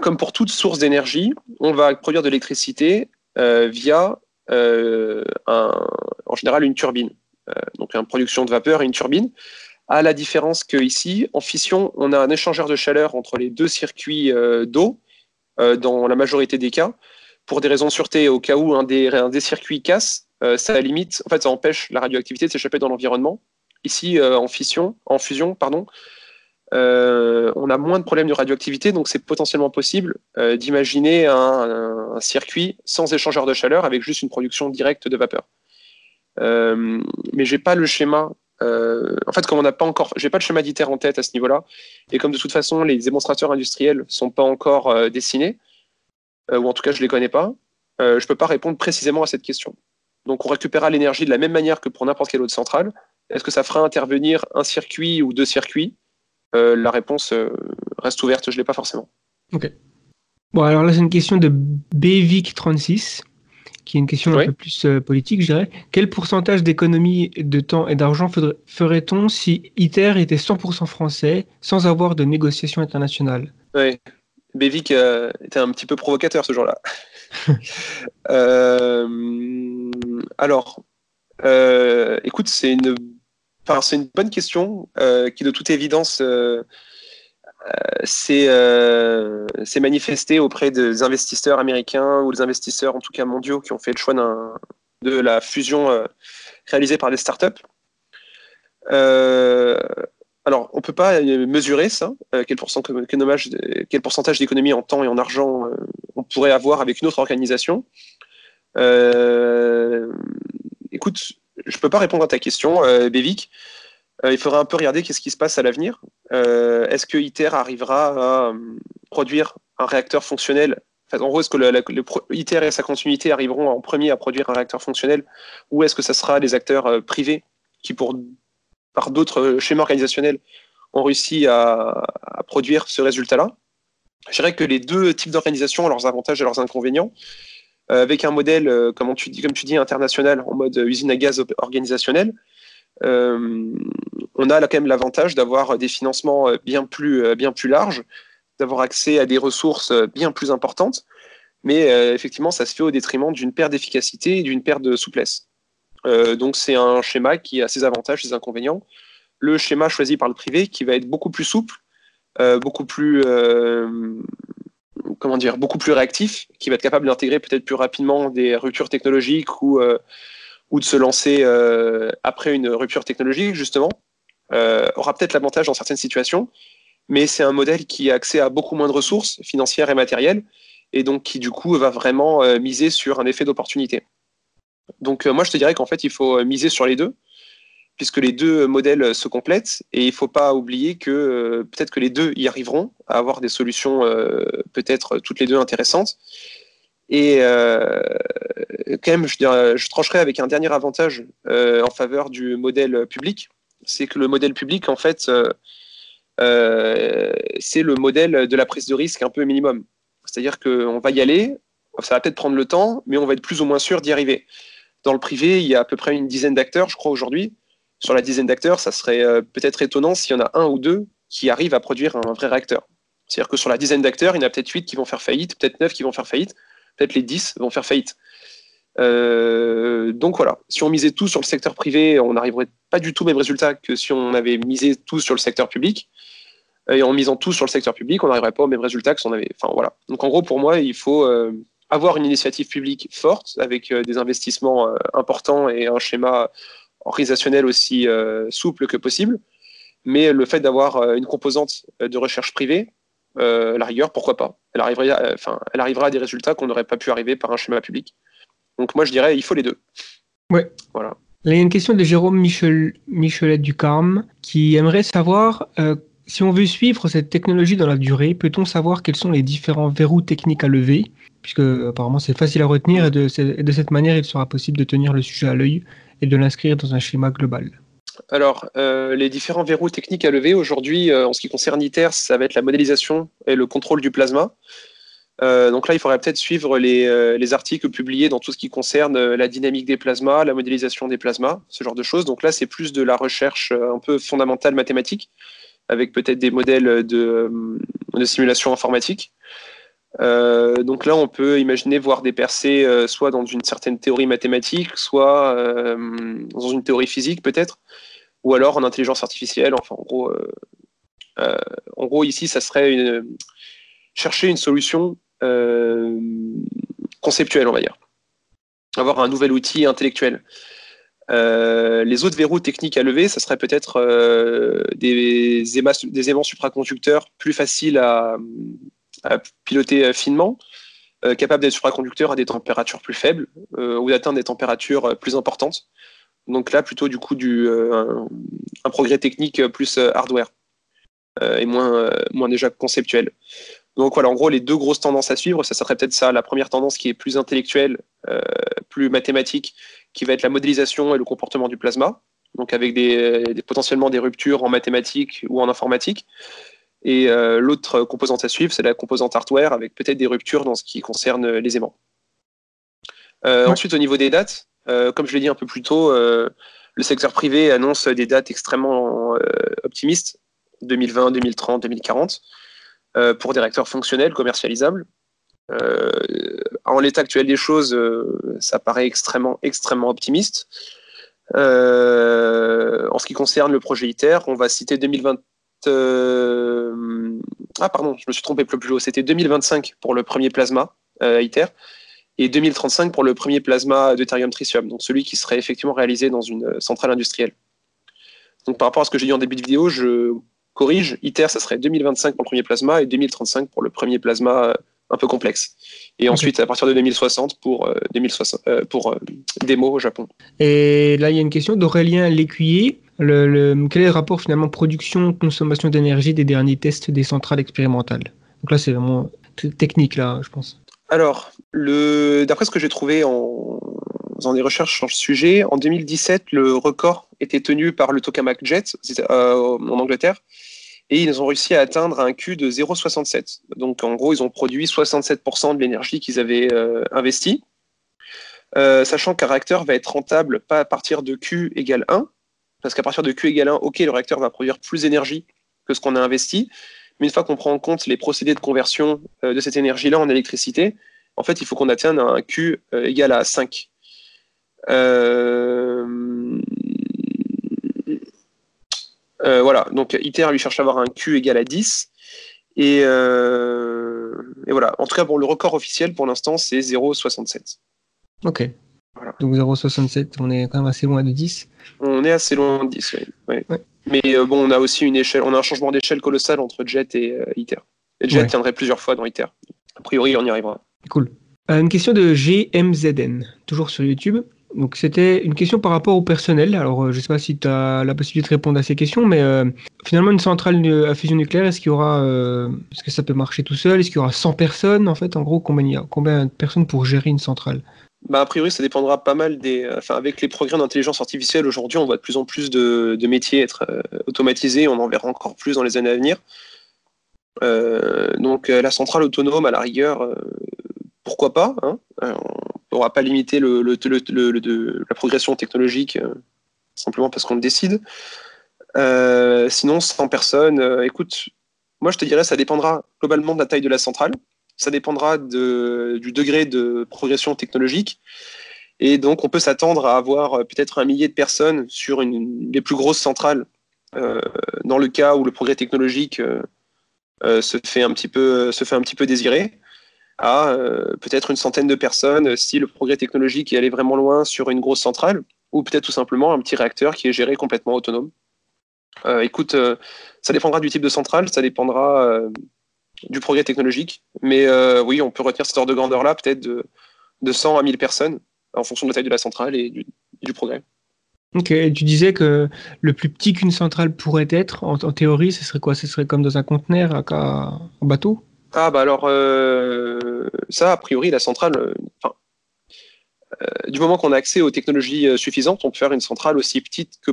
Comme pour toute source d'énergie, on va produire de l'électricité via, en général, une turbine. Donc, une production de vapeur et une turbine. À la différence qu'ici, en fission, on a un échangeur de chaleur entre les deux circuits euh, d'eau, euh, dans la majorité des cas. Pour des raisons de sûreté, au cas où un des, circuits casse, euh, ça limite, en fait, ça empêche la radioactivité de s'échapper dans l'environnement. Ici, en fission, en fusion, pardon, on a moins de problèmes de radioactivité, donc c'est potentiellement possible d'imaginer un circuit sans échangeur de chaleur avec juste une production directe de vapeur. Euh, mais j'ai pas le schéma. Euh, en fait, comme on n'a pas encore, j'ai pas le schéma d'ITER en tête à ce niveau-là, et comme de toute façon les démonstrateurs industriels sont pas encore euh, dessinés, euh, ou en tout cas je les connais pas, je peux pas répondre précisément à cette question. Donc on récupérera l'énergie de la même manière que pour n'importe quelle autre centrale. Est-ce que ça fera intervenir un circuit ou deux circuits? La réponse reste ouverte, je l'ai pas forcément. Bon, alors là, c'est une question de Bevic36, qui est une question un Oui. peu plus euh, politique, je dirais. Quel pourcentage d'économie de temps et d'argent ferait-on si ITER était 100% français, sans avoir de négociations internationales? Ouais. Bevic euh, était un petit peu provocateur ce jour-là. Euh, alors, euh, écoute, c'est une, enfin, c'est une bonne question euh, qui, de toute évidence, s'est euh, s'est manifestée auprès des investisseurs américains ou des investisseurs, en tout cas mondiaux, qui ont fait le choix de la fusion euh, réalisée par des startups. Euh, alors, on ne peut pas mesurer ça, quel, pourcentage, d'économie en temps et en argent on pourrait avoir avec une autre organisation. Écoute, je ne peux pas répondre à ta question, Bévic. Il faudrait un peu regarder qu'est-ce qui se passe à l'avenir. est-ce que ITER arrivera à produire un réacteur fonctionnel? En gros, est-ce que ITER et sa continuité arriveront en premier à produire un réacteur fonctionnel? Ou est-ce que ça sera des acteurs privés qui, par d'autres euh, schémas organisationnels, ont réussi à, produire ce résultat-là? Je dirais que les deux types d'organisation ont leurs avantages et leurs inconvénients. Euh, avec un modèle, euh, comme, tu dis, comme tu dis, international, en mode usine à gaz organisationnel, on a quand même l'avantage d'avoir des financements bien plus, bien plus larges, d'avoir accès à des ressources bien plus importantes, mais effectivement, ça se fait au détriment d'une perte d'efficacité et d'une perte de souplesse. Euh, donc c'est un schéma qui a ses avantages, ses inconvénients. Le schéma choisi par le privé qui va être beaucoup plus souple, euh, beaucoup plus euh, comment dire, beaucoup plus réactif, qui va être capable d'intégrer peut-être plus rapidement des ruptures technologiques ou ou de se lancer après une rupture technologique justement, aura peut-être l'avantage dans certaines situations, mais c'est un modèle qui a accès à beaucoup moins de ressources financières et matérielles, et donc qui du coup va vraiment miser sur un effet d'opportunité. Donc euh, moi, je te dirais qu'en fait, il faut euh, miser sur les deux, puisque les deux modèles se complètent, et il ne faut pas oublier que euh, peut-être que les deux y arriveront à avoir des solutions peut-être toutes les deux intéressantes. Et quand même, je, je, trancherai avec un dernier avantage en faveur du modèle public, c'est que le modèle public, en fait, c'est le modèle de la prise de risque un peu minimum. C'est-à-dire qu'on va y aller, ça va peut-être prendre le temps, mais on va être plus ou moins sûr d'y arriver. Dans le privé, il y a à peu près une dizaine d'acteurs, je crois, aujourd'hui. Sur la dizaine d'acteurs, ça serait euh, peut-être étonnant s'il y en a un ou deux qui arrivent à produire un vrai réacteur. C'est-à-dire que sur la dizaine d'acteurs, il y en a peut-être huit qui vont faire faillite, peut-être neuf qui vont faire faillite, peut-être les dix vont faire faillite. Euh, donc voilà, si on misait tout sur le secteur privé, on n'arriverait pas du tout au même résultat que si on avait misé tout sur le secteur public. Et en misant tout sur le secteur public, on n'arriverait pas au même résultat que si on avait. Enfin voilà. Donc en gros, pour moi, il faut euh, avoir une initiative publique forte avec euh, des investissements importants et un schéma organisationnel aussi souple que possible. Mais le fait d'avoir une composante de recherche privée, la rigueur, pourquoi pas elle arrivera, enfin, elle arrivera à des résultats qu'on n'aurait pas pu arriver par un schéma public. Donc moi, je dirais, il faut les deux. Ouais. Voilà. Là, il y a une question de Jérôme Michel, Michelet du Carme qui aimerait savoir si on veut suivre cette technologie dans la durée, peut-on savoir quels sont les différents verrous techniques à lever? Puisque apparemment c'est facile à retenir et de, cette manière il sera possible de tenir le sujet à l'œil et de l'inscrire dans un schéma global. Alors, euh, les différents verrous techniques à lever aujourd'hui, euh, en ce qui concerne ITER, ça va être la modélisation et le contrôle du plasma. Euh, donc là, il faudrait peut-être suivre les, les, articles publiés dans tout ce qui concerne la dynamique des plasmas, la modélisation des plasmas, ce genre de choses. Donc là, c'est plus de la recherche un peu fondamentale mathématique avec peut-être des modèles de, simulation informatique. Donc là, on peut imaginer voir des percées soit dans une certaine théorie mathématique, soit dans une théorie physique peut-être, ou alors en intelligence artificielle. Enfin, en gros, en gros ici, ça serait chercher une solution conceptuelle, on va dire. Avoir un nouvel outil intellectuel. Euh, les autres verrous techniques à lever, ça serait peut-être euh, des, aimants, supraconducteurs plus faciles à, piloter euh, finement, capables d'être supraconducteurs à des températures plus faibles ou d'atteindre des températures plus importantes. Donc là, plutôt du coup, du, un, progrès technique plus hardware et moins, moins déjà conceptuel. Donc voilà, en gros, les deux grosses tendances à suivre, ça serait peut-être ça. La première tendance qui est plus intellectuelle, plus mathématique, qui va être la modélisation et le comportement du plasma, donc avec des, potentiellement des ruptures en mathématiques ou en informatique. Et euh, l'autre composante à suivre, c'est la composante hardware, avec peut-être des ruptures dans ce qui concerne les aimants. Euh, ensuite, au niveau des dates, euh, comme je l'ai dit un peu plus tôt, le secteur privé annonce des dates extrêmement optimistes, 2020, 2030, 2040, pour des réacteurs fonctionnels, commercialisables. Euh, en l'état actuel des choses, euh, ça paraît extrêmement, extrêmement optimiste. Euh, en ce qui concerne le projet ITER, on va citer 2020. Ah, pardon, je me suis trompé plus haut. C'était 2025 pour le premier plasma ITER et 2035 pour le premier plasma deutérium tritium, donc celui qui serait effectivement réalisé dans une centrale industrielle. Donc par rapport à ce que j'ai dit en début de vidéo, je corrige. ITER, ça serait 2025 pour le premier plasma et 2035 pour le premier plasma euh, un peu complexe. Et ensuite, à partir de 2060 pour, euh, 2060, euh, pour euh, démo au Japon. Et là, il y a une question d'Aurélien Lécuyer. Le, le- quel est le rapport finalement production-consommation d'énergie des derniers tests des centrales expérimentales? Donc là, c'est vraiment technique, là, je pense. Alors, d'après ce que j'ai trouvé en faisant des recherches sur le sujet, en 2017, le record était tenu par le Tokamak Jet euh, en Angleterre. Et ils ont réussi à atteindre un Q de 0,67. Donc en gros, ils ont produit 67% de l'énergie qu'ils avaient euh, investie. Euh, sachant qu'un réacteur va être rentable pas à partir de Q égale 1, parce qu'à partir de Q égale 1, ok, le réacteur va produire plus d'énergie que ce qu'on a investi, mais une fois qu'on prend en compte les procédés de conversion euh, de cette énergie-là en électricité, en fait, il faut qu'on atteigne un Q euh, égal à 5. Euh, euh, voilà, donc ITER lui cherche à avoir un Q égal à 10. Et, euh, et voilà, en tout cas, le record officiel pour l'instant, c'est 0,67. Ok. Voilà. Donc 0,67, on est quand même assez loin de 10. On est assez loin de 10, oui. Ouais. Mais euh, bon, on a aussi une échelle, on a un changement d'échelle colossal entre Jet et euh, ITER. Et Jet Ouais. tiendrait plusieurs fois dans ITER. A priori, on y arrivera. Cool. Euh, une question de GMZN, toujours sur YouTube. Donc c'était une question par rapport au personnel. Alors je sais pas si tu as la possibilité de répondre à ces questions, mais euh, finalement une centrale à fusion nucléaire, est-ce qu'il y aura, euh, est-ce que ça peut marcher tout seul? Est-ce qu'il y aura 100 personnes en fait En gros, combien il y a Combien de personnes pour gérer une centrale? Bah, a priori, ça dépendra pas mal des. euh, Enfin, avec les progrès d'intelligence artificielle aujourd'hui, on voit de plus en plus de, métiers être euh, automatisés. On en verra encore plus dans les années à venir. Euh, donc, la centrale autonome, à la rigueur, pourquoi pas hein On ne pourra pas limiter la progression technologique simplement parce qu'on le décide. Sinon, 100 personnes, écoute, moi je te dirais, ça dépendra globalement de la taille de la centrale ça dépendra du degré de progression technologique. Et donc, on peut s'attendre à avoir euh, peut-être un millier de personnes sur les plus grosses centrales, euh, dans le cas où le progrès technologique euh, se, fait un petit peu, désirer, à peut-être une centaine de personnes si le progrès technologique est allé vraiment loin sur une grosse centrale, ou peut-être tout simplement un petit réacteur qui est géré complètement autonome. Écoute, ça dépendra du type de centrale, ça dépendra du progrès technologique. Mais euh, oui, on peut retenir cette ordre de grandeur-là, peut-être de, de 100 à 1000 personnes, en fonction de la taille de la centrale et du, du progrès. Ok, et tu disais que le plus petit qu'une centrale pourrait être, en, en théorie, ce serait quoi? Ce serait comme dans un conteneur, en bateau? Ah, bah alors, euh, ça, a priori, la centrale, euh, enfin, euh, du moment qu'on a accès aux technologies suffisantes, on peut faire une centrale aussi petite que,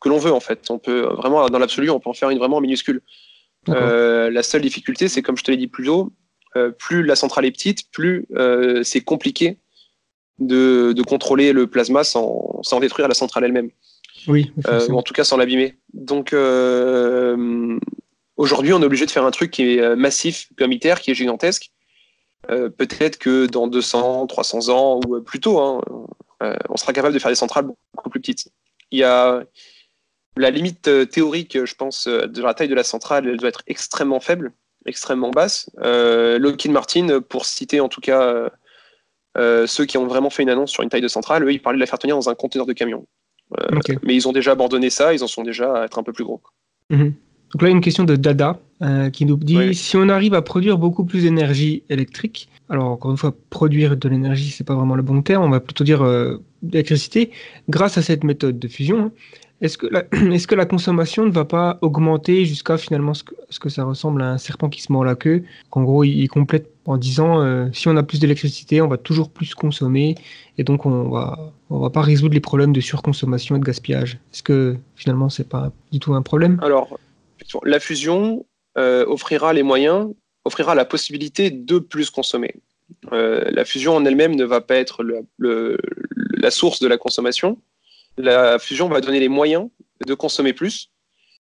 que l'on veut, en fait. On peut vraiment, dans l'absolu, on peut en faire une vraiment minuscule. Euh, la seule difficulté, c'est comme je te l'ai dit plus tôt, euh, plus la centrale est petite, plus euh, c'est compliqué de, de contrôler le plasma sans, sans détruire la centrale elle-même, Oui, ou en tout cas sans l'abîmer. Donc aujourd'hui, on est obligé de faire un truc qui est massif comme ITER, qui est gigantesque. Peut-être que dans 200, 300 ans ou plus tôt, hein, on sera capable de faire des centrales beaucoup plus petites. Il y a la limite euh, théorique, je pense, euh, de la taille de la centrale, elle doit être extrêmement faible, extrêmement basse. Euh, Lockheed Martin, pour citer en tout cas euh, ceux qui ont vraiment fait une annonce sur une taille de centrale, eux, ils parlaient de la faire tenir dans un conteneur de camion. Euh. Mais ils ont déjà abandonné ça, ils en sont déjà à être un peu plus gros. Mhm. Donc là, une question de Dada euh, qui nous dit Oui. si on arrive à produire beaucoup plus d'énergie électrique, alors encore une fois, produire de l'énergie, c'est pas vraiment le bon terme, on va plutôt dire euh, d'électricité, grâce à cette méthode de fusion, hein, est-ce que, la, est-ce que la consommation ne va pas augmenter jusqu'à finalement ce que, ce que ça ressemble à un serpent qui se mord la queue? Qu'en gros, il, il complète en disant euh, si on a plus d'électricité, on va toujours plus consommer et donc on va, on va pas résoudre les problèmes de surconsommation et de gaspillage. Est-ce que finalement, c'est pas du tout un problème? Alors, la fusion euh, offrira les moyens, offrira la possibilité de plus consommer. Euh, la fusion en elle-même ne va pas être la source de la consommation. La fusion va donner les moyens de consommer plus.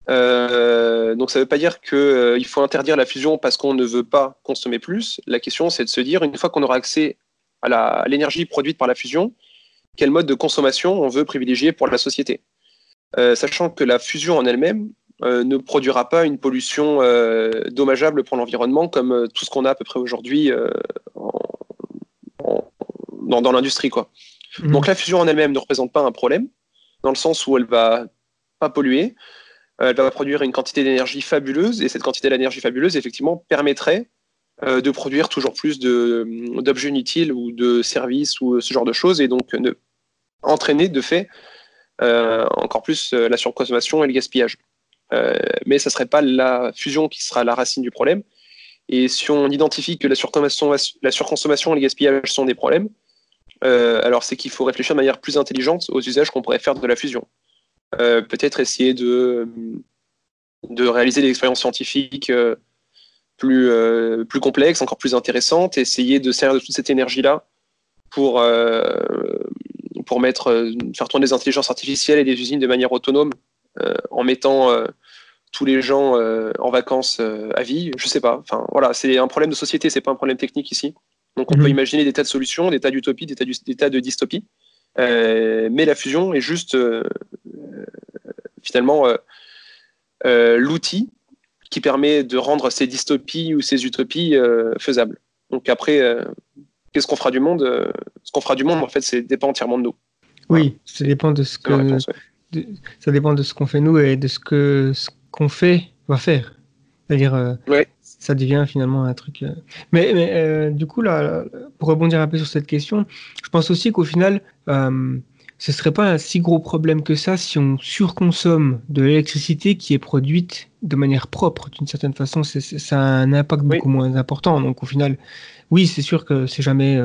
Euh, donc ça ne veut pas dire qu'il faut interdire la fusion parce qu'on ne veut pas consommer plus. La question, c'est de se dire, une fois qu'on aura accès à l'énergie produite par la fusion, quel mode de consommation on veut privilégier pour la société? Sachant que la fusion en elle-même euh, ne produira pas une pollution euh, dommageable pour l'environnement comme euh, tout ce qu'on a à peu près aujourd'hui en- en- dans, dans l'industrie. quoi. Mhm. Donc la fusion en elle-même ne représente pas un problème, dans le sens où elle va pas polluer. Elle va produire une quantité d'énergie fabuleuse et cette quantité d'énergie fabuleuse, effectivement, permettrait de produire toujours plus d'objets inutiles ou de services ou ce genre de choses et donc ne, entraîner de fait euh, encore plus la surconsommation et le gaspillage. Euh, mais ça ne serait pas la fusion qui sera la racine du problème. Et si on identifie que la surconsommation, la surconsommation et le gaspillage sont des problèmes, euh, alors c'est qu'il faut réfléchir de manière plus intelligente aux usages qu'on pourrait faire de la fusion. Euh, Peut-être essayer de, réaliser des expériences scientifiques plus, complexes, encore plus intéressantes, essayer de servir de toute cette énergie-là pour, pour mettre, faire tourner des intelligences artificielles et des usines de manière autonome en mettant euh, tous les gens euh, en vacances euh, à vie. Je sais pas. Enfin, voilà, c'est un problème de société, c'est pas un problème technique ici. Donc on Mhm. peut imaginer des tas de solutions, des tas d'utopies, des des tas de dystopies. Euh, mais la fusion est juste euh, euh, finalement euh, euh, l'outil qui permet de rendre ces dystopies ou ces utopies euh, faisables. Donc après, euh, qu'est-ce qu'on fera du monde? Euh, Ce qu'on fera du monde, en fait, c'est dépend entièrement de nous. Oui, ça dépend de ce que réponse, ouais. De- ça dépend de ce qu'on fait nous et de ce que ce qu'on fait va faire. C'est-à-dire, euh, Ouais. ça devient finalement un truc. euh, Mais, mais, euh, du coup, là, pour rebondir un peu sur cette question, je pense aussi qu'au final, ce serait pas un si gros problème que ça si on surconsomme de l'électricité qui est produite de manière propre. D'une certaine façon, c'est, ça a un impact Oui. beaucoup moins important. Donc, au final, oui, c'est sûr que c'est jamais.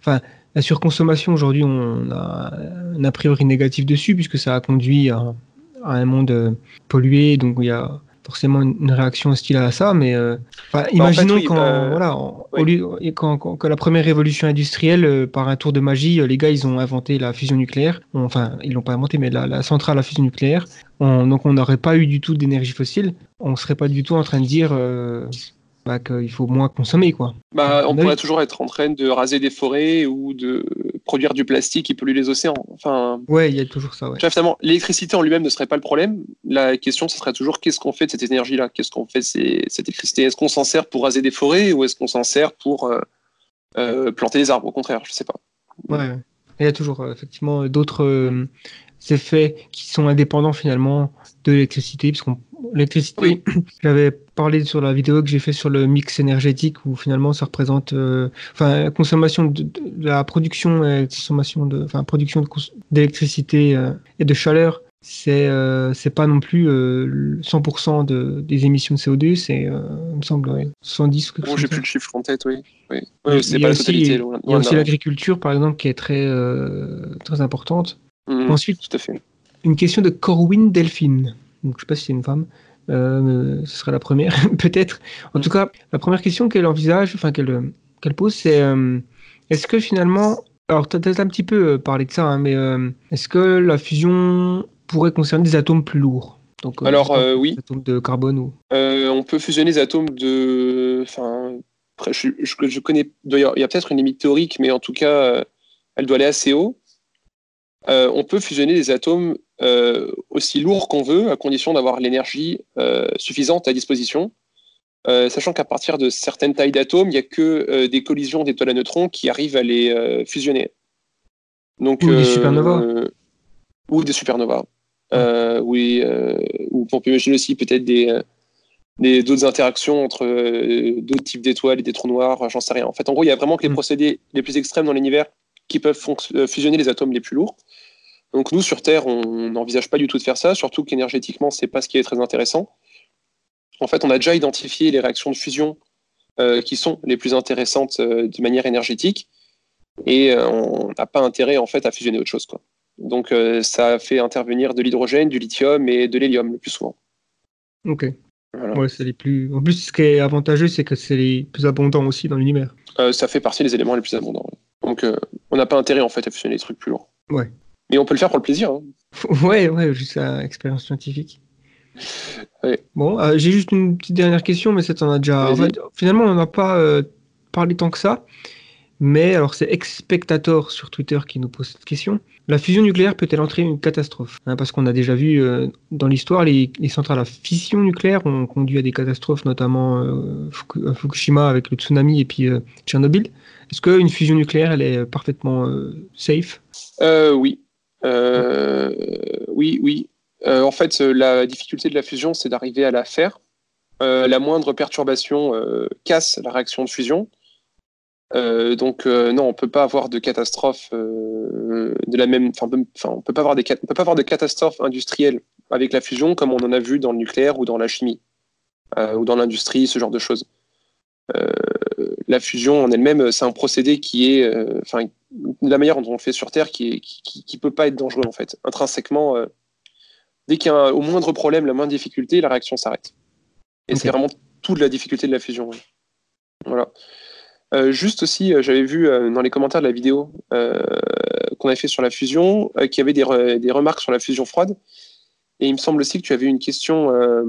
Enfin, la surconsommation aujourd'hui, on a un a priori négatif dessus puisque ça a conduit à, à un monde euh, pollué, donc il y a forcément une, réaction hostile à ça. Mais euh, enfin, imaginons oui, quand, voilà, en- oui. au lieu- et quand, quand- que la première révolution industrielle, euh, par un tour de magie, euh, les gars, ils ont inventé la fusion nucléaire. Enfin, ils l'ont pas inventé, mais la, la centrale à fusion nucléaire. On- donc on n'aurait pas eu du tout d'énergie fossile. On serait pas du tout en train de dire bah, qu'il faut moins consommer, quoi. Bah, on pourrait toujours être en train de raser des forêts ou de produire du plastique qui pollue les océans. Enfin, Ouais, il y a toujours ça, ouais. tu vois, finalement, l'électricité en lui-même ne serait pas le problème. La question, ce serait toujours qu'est-ce qu'on fait de cette énergie-là? Qu'est-ce qu'on fait de cette électricité? Est-ce qu'on s'en sert pour raser des forêts ou est-ce qu'on s'en sert pour euh, euh, planter des arbres? Au contraire, je sais pas. Ouais. Il y a toujours euh, effectivement d'autres euh, effets qui sont indépendants finalement de l'électricité, puisqu'on l'électricité, Oui. j'avais parlé sur la vidéo que j'ai fait sur le mix énergétique où finalement ça représente, euh, enfin la consommation de, de la production, et consommation de, enfin production d'électricité euh, et de chaleur. C'est euh, c'est pas non plus euh, le 100% de, des émissions de CO2, c'est euh, il me semble ouais, 70 ou quelque Bon, j'ai plus le chiffre en tête, oui. oui. C'est pas la aussi- totalité. loin- Il y a aussi l'agriculture par exemple qui est très euh, très importante. Mhm, Ensuite, tout à fait. Une question de Corwin Delphine. Donc, je sais pas si c'est une femme. Euh, ce serait la première, peut-être. En tout cas, la première question qu'elle envisage, enfin qu'elle pose, c'est euh, est-ce que finalement, alors tu as peut-être un petit peu euh, parlé de ça, hein, mais euh, est-ce que la fusion pourrait concerner des atomes plus lourds? Donc, Alors, oui. des atomes de carbone ou. On peut fusionner les atomes de. Enfin, après, je, je, je connais. Il y a, il y a peut-être une limite théorique, mais en tout cas, elle doit aller assez haut. On peut fusionner des atomes euh, aussi lourds qu'on veut, à condition d'avoir l'énergie euh, suffisante à disposition. Euh, sachant qu'à partir de certaines tailles d'atomes, il n'y a que des collisions d'étoiles à neutrons qui arrivent à les fusionner. Donc, Ou des supernovas. ou des supernovas. Oui, ou on peut imaginer aussi peut-être des, des- d'autres interactions entre d'autres types d'étoiles et des trous noirs, j'en sais rien. En fait, en gros, il y a vraiment que les Mm. procédés les plus extrêmes dans l'univers qui peuvent fusionner les atomes les plus lourds. Donc nous, sur Terre, on n'envisage pas du tout de faire ça, surtout qu'énergétiquement, c'est pas ce qui est très intéressant. En fait, on a déjà identifié les réactions de fusion euh, qui sont les plus intéressantes euh, de manière énergétique, et euh, on n'a pas intérêt en fait à fusionner autre chose. Quoi. Donc ça fait intervenir de l'hydrogène, du lithium et de l'hélium le plus souvent. Ok. Voilà. Ouais, c'est les plus. En plus, ce qui est avantageux, c'est que c'est les plus abondants aussi dans l'univers. Ça fait partie des éléments les plus abondants. ouais. Donc on n'a pas intérêt en fait à fusionner les trucs plus lourds. Ouais. Mais on peut le faire pour le plaisir. hein. Ouais, ouais, juste à expérience scientifique. Ouais. Bon, euh, j'ai juste une petite dernière question, mais ça t'en a déjà. en Vas-y. fait, finalement, on n'a pas euh, parlé tant que ça. Mais alors, c'est Expectator sur Twitter qui nous pose cette question. La fusion nucléaire peut-elle entraîner une catastrophe? Hein, Parce qu'on a déjà vu euh, dans l'histoire, les, les centrales à fission nucléaire ont conduit à des catastrophes, notamment Fukushima avec le tsunami et puis Tchernobyl. Est-ce qu'une fusion nucléaire, elle est parfaitement safe? Oui. Euh, oui, oui. Euh, en fait, euh, la difficulté de la fusion, c'est d'arriver à la faire. La moindre perturbation casse la réaction de fusion. Donc non, on peut pas avoir de catastrophe euh, de la même. Enfin, on peut pas avoir des on peut pas avoir de catastrophe industrielle avec la fusion comme on en a vu dans le nucléaire ou dans la chimie ou dans l'industrie, ce genre de choses. Euh, la fusion en elle-même, c'est un procédé qui est, euh, enfin, la manière dont on le fait sur Terre, qui, est, qui, qui- qui peut pas être dangereux en fait. Intrinsèquement, euh, dès qu'il y a un- au moindre problème, la moindre difficulté, la réaction s'arrête. Et c'est vraiment toute la difficulté de la fusion. Voilà. Euh, juste aussi, euh, j'avais vu euh, dans les commentaires de la vidéo euh, qu'on avait fait sur la fusion, euh, qu'il y avait des, re- des remarques sur la fusion froide. Et il me semble aussi que tu avais une question euh,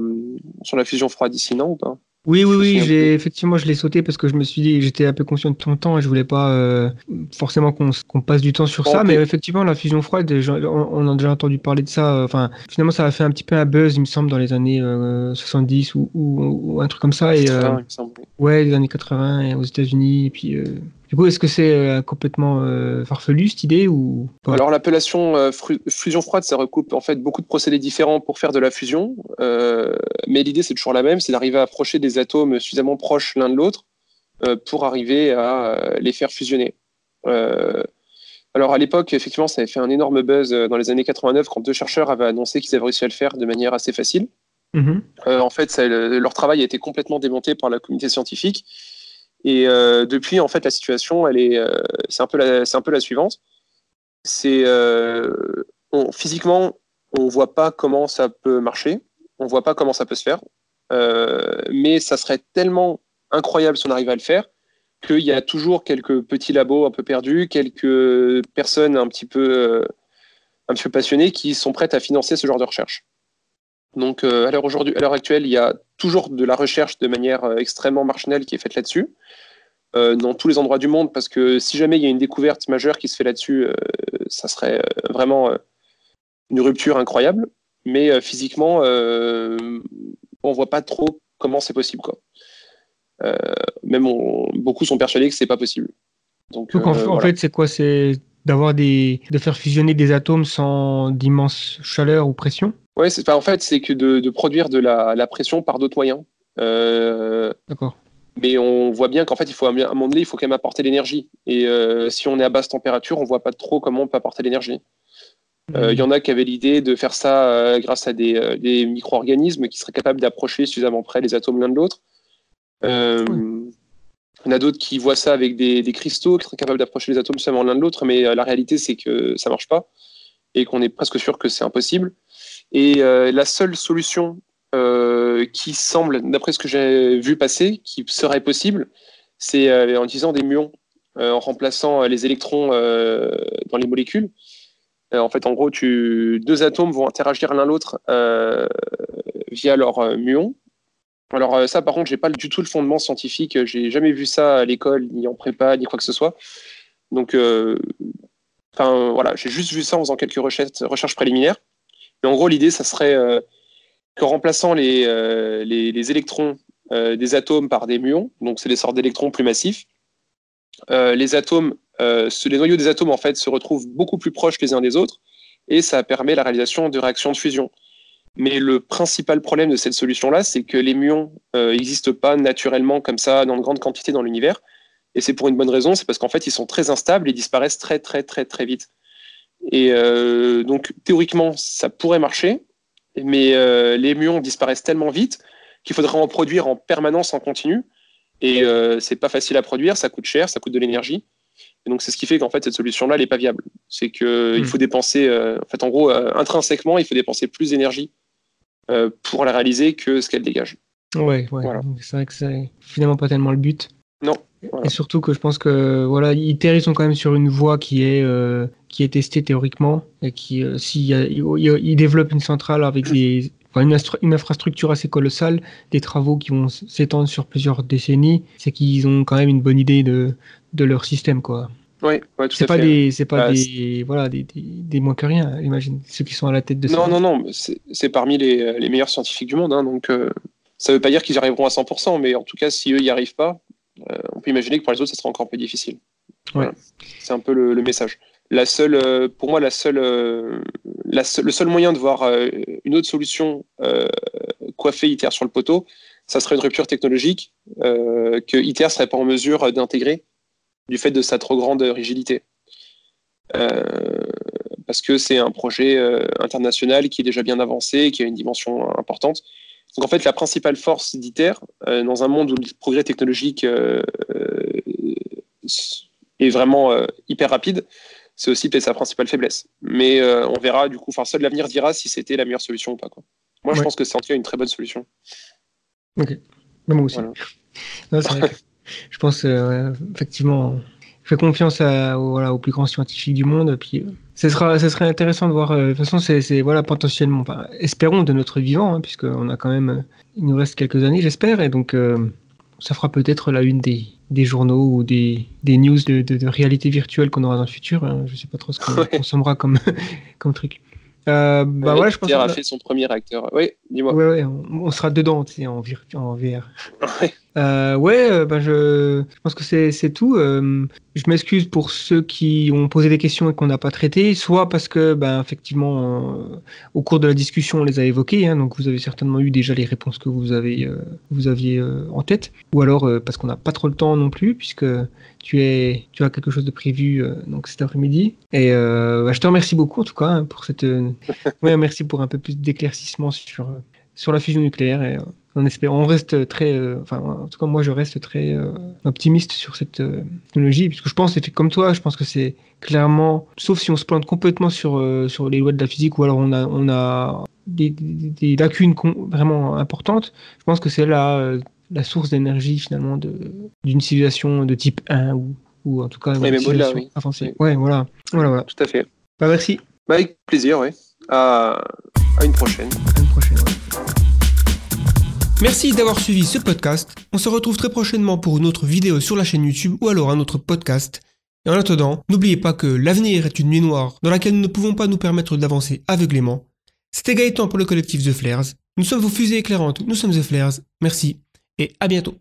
sur la fusion froide ici, non ou pas? Oui, oui, oui, j'ai effectivement je l'ai sauté parce que je me suis dit, j'étais un peu conscient de ton temps et je voulais pas euh, forcément qu'on qu'on passe du temps sur Bon, ça, mais effectivement la fusion froide, on, on a déjà entendu parler de ça. euh, Enfin, finalement ça a fait un petit peu un buzz, il me semble, dans les années euh, 70 ou, ou, ou un truc comme ça et euh, Ah, il me semble. ouais, les années 80 et aux États-Unis. Et puis, euh, du coup, est-ce que c'est euh, complètement euh, farfelu cette idée ou Alors l'appellation euh, fusion froide, ça recoupe en fait beaucoup de procédés différents pour faire de la fusion, euh, mais l'idée c'est toujours la même, c'est d'arriver à approcher des atomes suffisamment proches l'un de l'autre pour arriver à les faire fusionner. Alors à l'époque, effectivement, ça avait fait un énorme buzz dans les années 89 quand deux chercheurs avaient annoncé qu'ils avaient réussi à le faire de manière assez facile. Mhm. Euh, en fait, ça- le- leur travail a été complètement démonté par la communauté scientifique. Et euh, depuis, en fait, la situation, elle est, euh, c'est un peu la, c'est un peu la suivante. C'est euh, on- physiquement, on voit pas comment ça peut marcher, on voit pas comment ça peut se faire, mais ça serait tellement incroyable si on arrivait à le faire qu'il y a toujours quelques petits labos un peu perdus, quelques personnes un petit peu, un peu passionnées qui sont prêtes à financer ce genre de recherche. Donc, à l'heure aujourd'hui, à l'heure actuelle, il y a toujours de la recherche de manière euh, extrêmement marginale qui est faite là-dessus, euh, dans tous les endroits du monde, parce que si jamais il y a une découverte majeure qui se fait là-dessus, euh, ça serait vraiment une rupture incroyable. Mais physiquement, on voit pas trop comment c'est possible, quoi. Même on- beaucoup sont persuadés que c'est pas possible. Donc, Donc en, en fait, c'est quoi? C'est d'avoir des, de faire fusionner des atomes sans d'immense chaleur ou pression Ouais, c'est, en fait, c'est que de, de produire de la, la pression par d'autres moyens. Euh, D'accord. mais on voit bien qu'en fait, il faut à un moment donné, il faut quand même apporter l'énergie. Et euh, si on est à basse température, on voit pas trop comment on peut apporter l'énergie. Euh, Il y en a qui avaient l'idée de faire ça grâce à des, des micro-organismes qui seraient capables d'approcher suffisamment près les atomes l'un de l'autre. Euh, Il y en a d'autres qui voient ça avec des, des cristaux qui seraient capables d'approcher les atomes seulement l'un de l'autre, mais la réalité, c'est que ça marche pas et qu'on est presque sûr que c'est impossible. Et euh, la seule solution euh, qui semble, d'après ce que j'ai vu passer, qui serait possible, c'est euh, en utilisant des muons, en remplaçant les électrons dans les molécules. En fait, en gros, deux atomes vont interagir l'un l'autre via leurs muons. Alors ça, par contre, j'ai pas du tout le fondement scientifique. J'ai jamais vu ça à l'école, ni en prépa, ni quoi que ce soit. Donc, euh, voilà, j'ai juste vu ça en faisant quelques recherches préliminaires. Mais en gros, l'idée, ça serait euh, qu'en remplaçant les, euh, électrons euh, des atomes par des muons, donc c'est des sortes d'électrons plus massifs, euh, les noyaux des atomes en fait se retrouvent beaucoup plus proches les uns des autres, et ça permet la réalisation de réactions de fusion. Mais le principal problème de cette solution-là, c'est que les muons n'existent pas naturellement comme ça dans de grandes quantités dans l'univers. Et c'est pour une bonne raison, c'est parce qu'en fait, ils sont très instables et disparaissent très, très, très, très vite. Et euh, donc, théoriquement, ça pourrait marcher, mais euh, les muons disparaissent tellement vite qu'il faudrait en produire en permanence, en continu. Et euh, c'est pas facile à produire, ça coûte cher, ça coûte de l'énergie. Et donc, c'est ce qui fait qu'en fait, cette solution-là, elle n'est pas viable. C'est qu'il Mm. faut dépenser, euh, en fait, en gros, intrinsèquement, il faut dépenser plus d'énergie pour la réaliser que ce qu'elle dégage. Ouais, ouais. Voilà. C'est vrai que c'est finalement pas tellement le but. Non, voilà. Et surtout que je pense que voilà, ITER ils sont quand même sur une voie qui est euh, qui est testée théoriquement et qui euh, s'il y a- il, il- il développe une centrale avec des enfin, une, une infrastructure assez colossale, des travaux qui vont s'étendre sur plusieurs décennies, c'est qu'ils ont quand même une bonne idée de de leur système quoi. Oui, ouais, tout C'est à pas fait. des c'est pas Bah, des voilà des, des, des moins que rien, imagine ceux qui sont à la tête de ça. Non, non, non, c'est c'est parmi les, les meilleurs scientifiques du monde. hein, donc, euh, ça ne veut pas dire qu'ils y arriveront à 100%, mais en tout cas, si eux n'y arrivent pas, on peut imaginer que pour les autres, ça sera encore plus difficile. Voilà. C'est un peu le, le message. La seule, euh, pour moi, la seule, euh, la seule- le seul moyen de voir euh, une autre solution euh, coiffer ITER sur le poteau, ça serait une rupture technologique euh, que ITER serait pas en mesure d'intégrer du fait de sa trop grande rigidité. Euh, parce que c'est un projet euh, international qui est déjà bien avancé, qui a une dimension importante. Donc en fait, la principale force d'ITER, euh, dans un monde où le progrès technologique euh, euh, est vraiment euh, hyper rapide, c'est aussi peut-être sa principale faiblesse. Mais on verra, du coup, enfin, seul l'avenir dira si c'était la meilleure solution ou pas. Quoi. Moi, je pense que c'est en tout cas une très bonne solution. Ok. Moi aussi. Voilà. Non, c'est vrai que je pense effectivement, je fais confiance à, au- voilà, aux plus grands scientifiques du monde. Puis, ce sera, ce serait intéressant de voir. euh, de toute façon, c'est, voilà, potentiellement, espérons de notre vivant, hein, puisqu'on a quand même, euh, il nous reste quelques années, j'espère, et donc euh, ça fera peut-être la une des, des journaux ou des, des news de, de, de réalité virtuelle qu'on aura dans le futur. hein. Je sais pas trop ce qu'on Ouais. consommera comme, comme truc. Euh, bah voilà, je pense. Que- a fait son premier réacteur. Oui, dis-moi. Ouais, ouais, on, on sera dedans, tu sais, en VR. Ouais. Euh, ouais, ben je, pense que c'est tout. Euh, je m'excuse pour ceux qui ont posé des questions et qu'on n'a pas traitées, soit parce que, ben, effectivement, au cours de la discussion, on les a évoquées, hein, donc vous avez certainement eu déjà les réponses que vous avez, vous aviez en tête, ou alors parce qu'on n'a pas trop le temps non plus, puisque tu es, tu as quelque chose de prévu donc cet après-midi. Et bah, je te remercie beaucoup en tout cas hein, pour cette, ouais, merci pour un peu plus d'éclaircissement sur sur la fusion nucléaire et euh, on espère, on reste très, euh, enfin en tout cas moi je reste très euh, optimiste sur cette euh, technologie puisque je pense, comme toi, je pense que c'est clairement, sauf si on se plante complètement sur sur les lois de la physique ou alors on a on a des, des- des lacunes vraiment importantes, je pense que c'est la euh, la source d'énergie finalement d'une civilisation de type 1 ou ou en tout cas Oui, une civilisation oui. avancée. Ouais, voilà, voilà, voilà. Tout à fait. Bah, merci. Bah, avec plaisir, oui. À, à une prochaine. À une prochaine. ouais. Merci d'avoir suivi ce podcast. On se retrouve très prochainement pour une autre vidéo sur la chaîne YouTube ou alors un autre podcast. Et en attendant, n'oubliez pas que l'avenir est une nuit noire dans laquelle nous ne pouvons pas nous permettre d'avancer aveuglément. C'était Gaëtan pour le collectif The Flares. Nous sommes vos fusées éclairantes, nous sommes The Flares. Merci et à bientôt.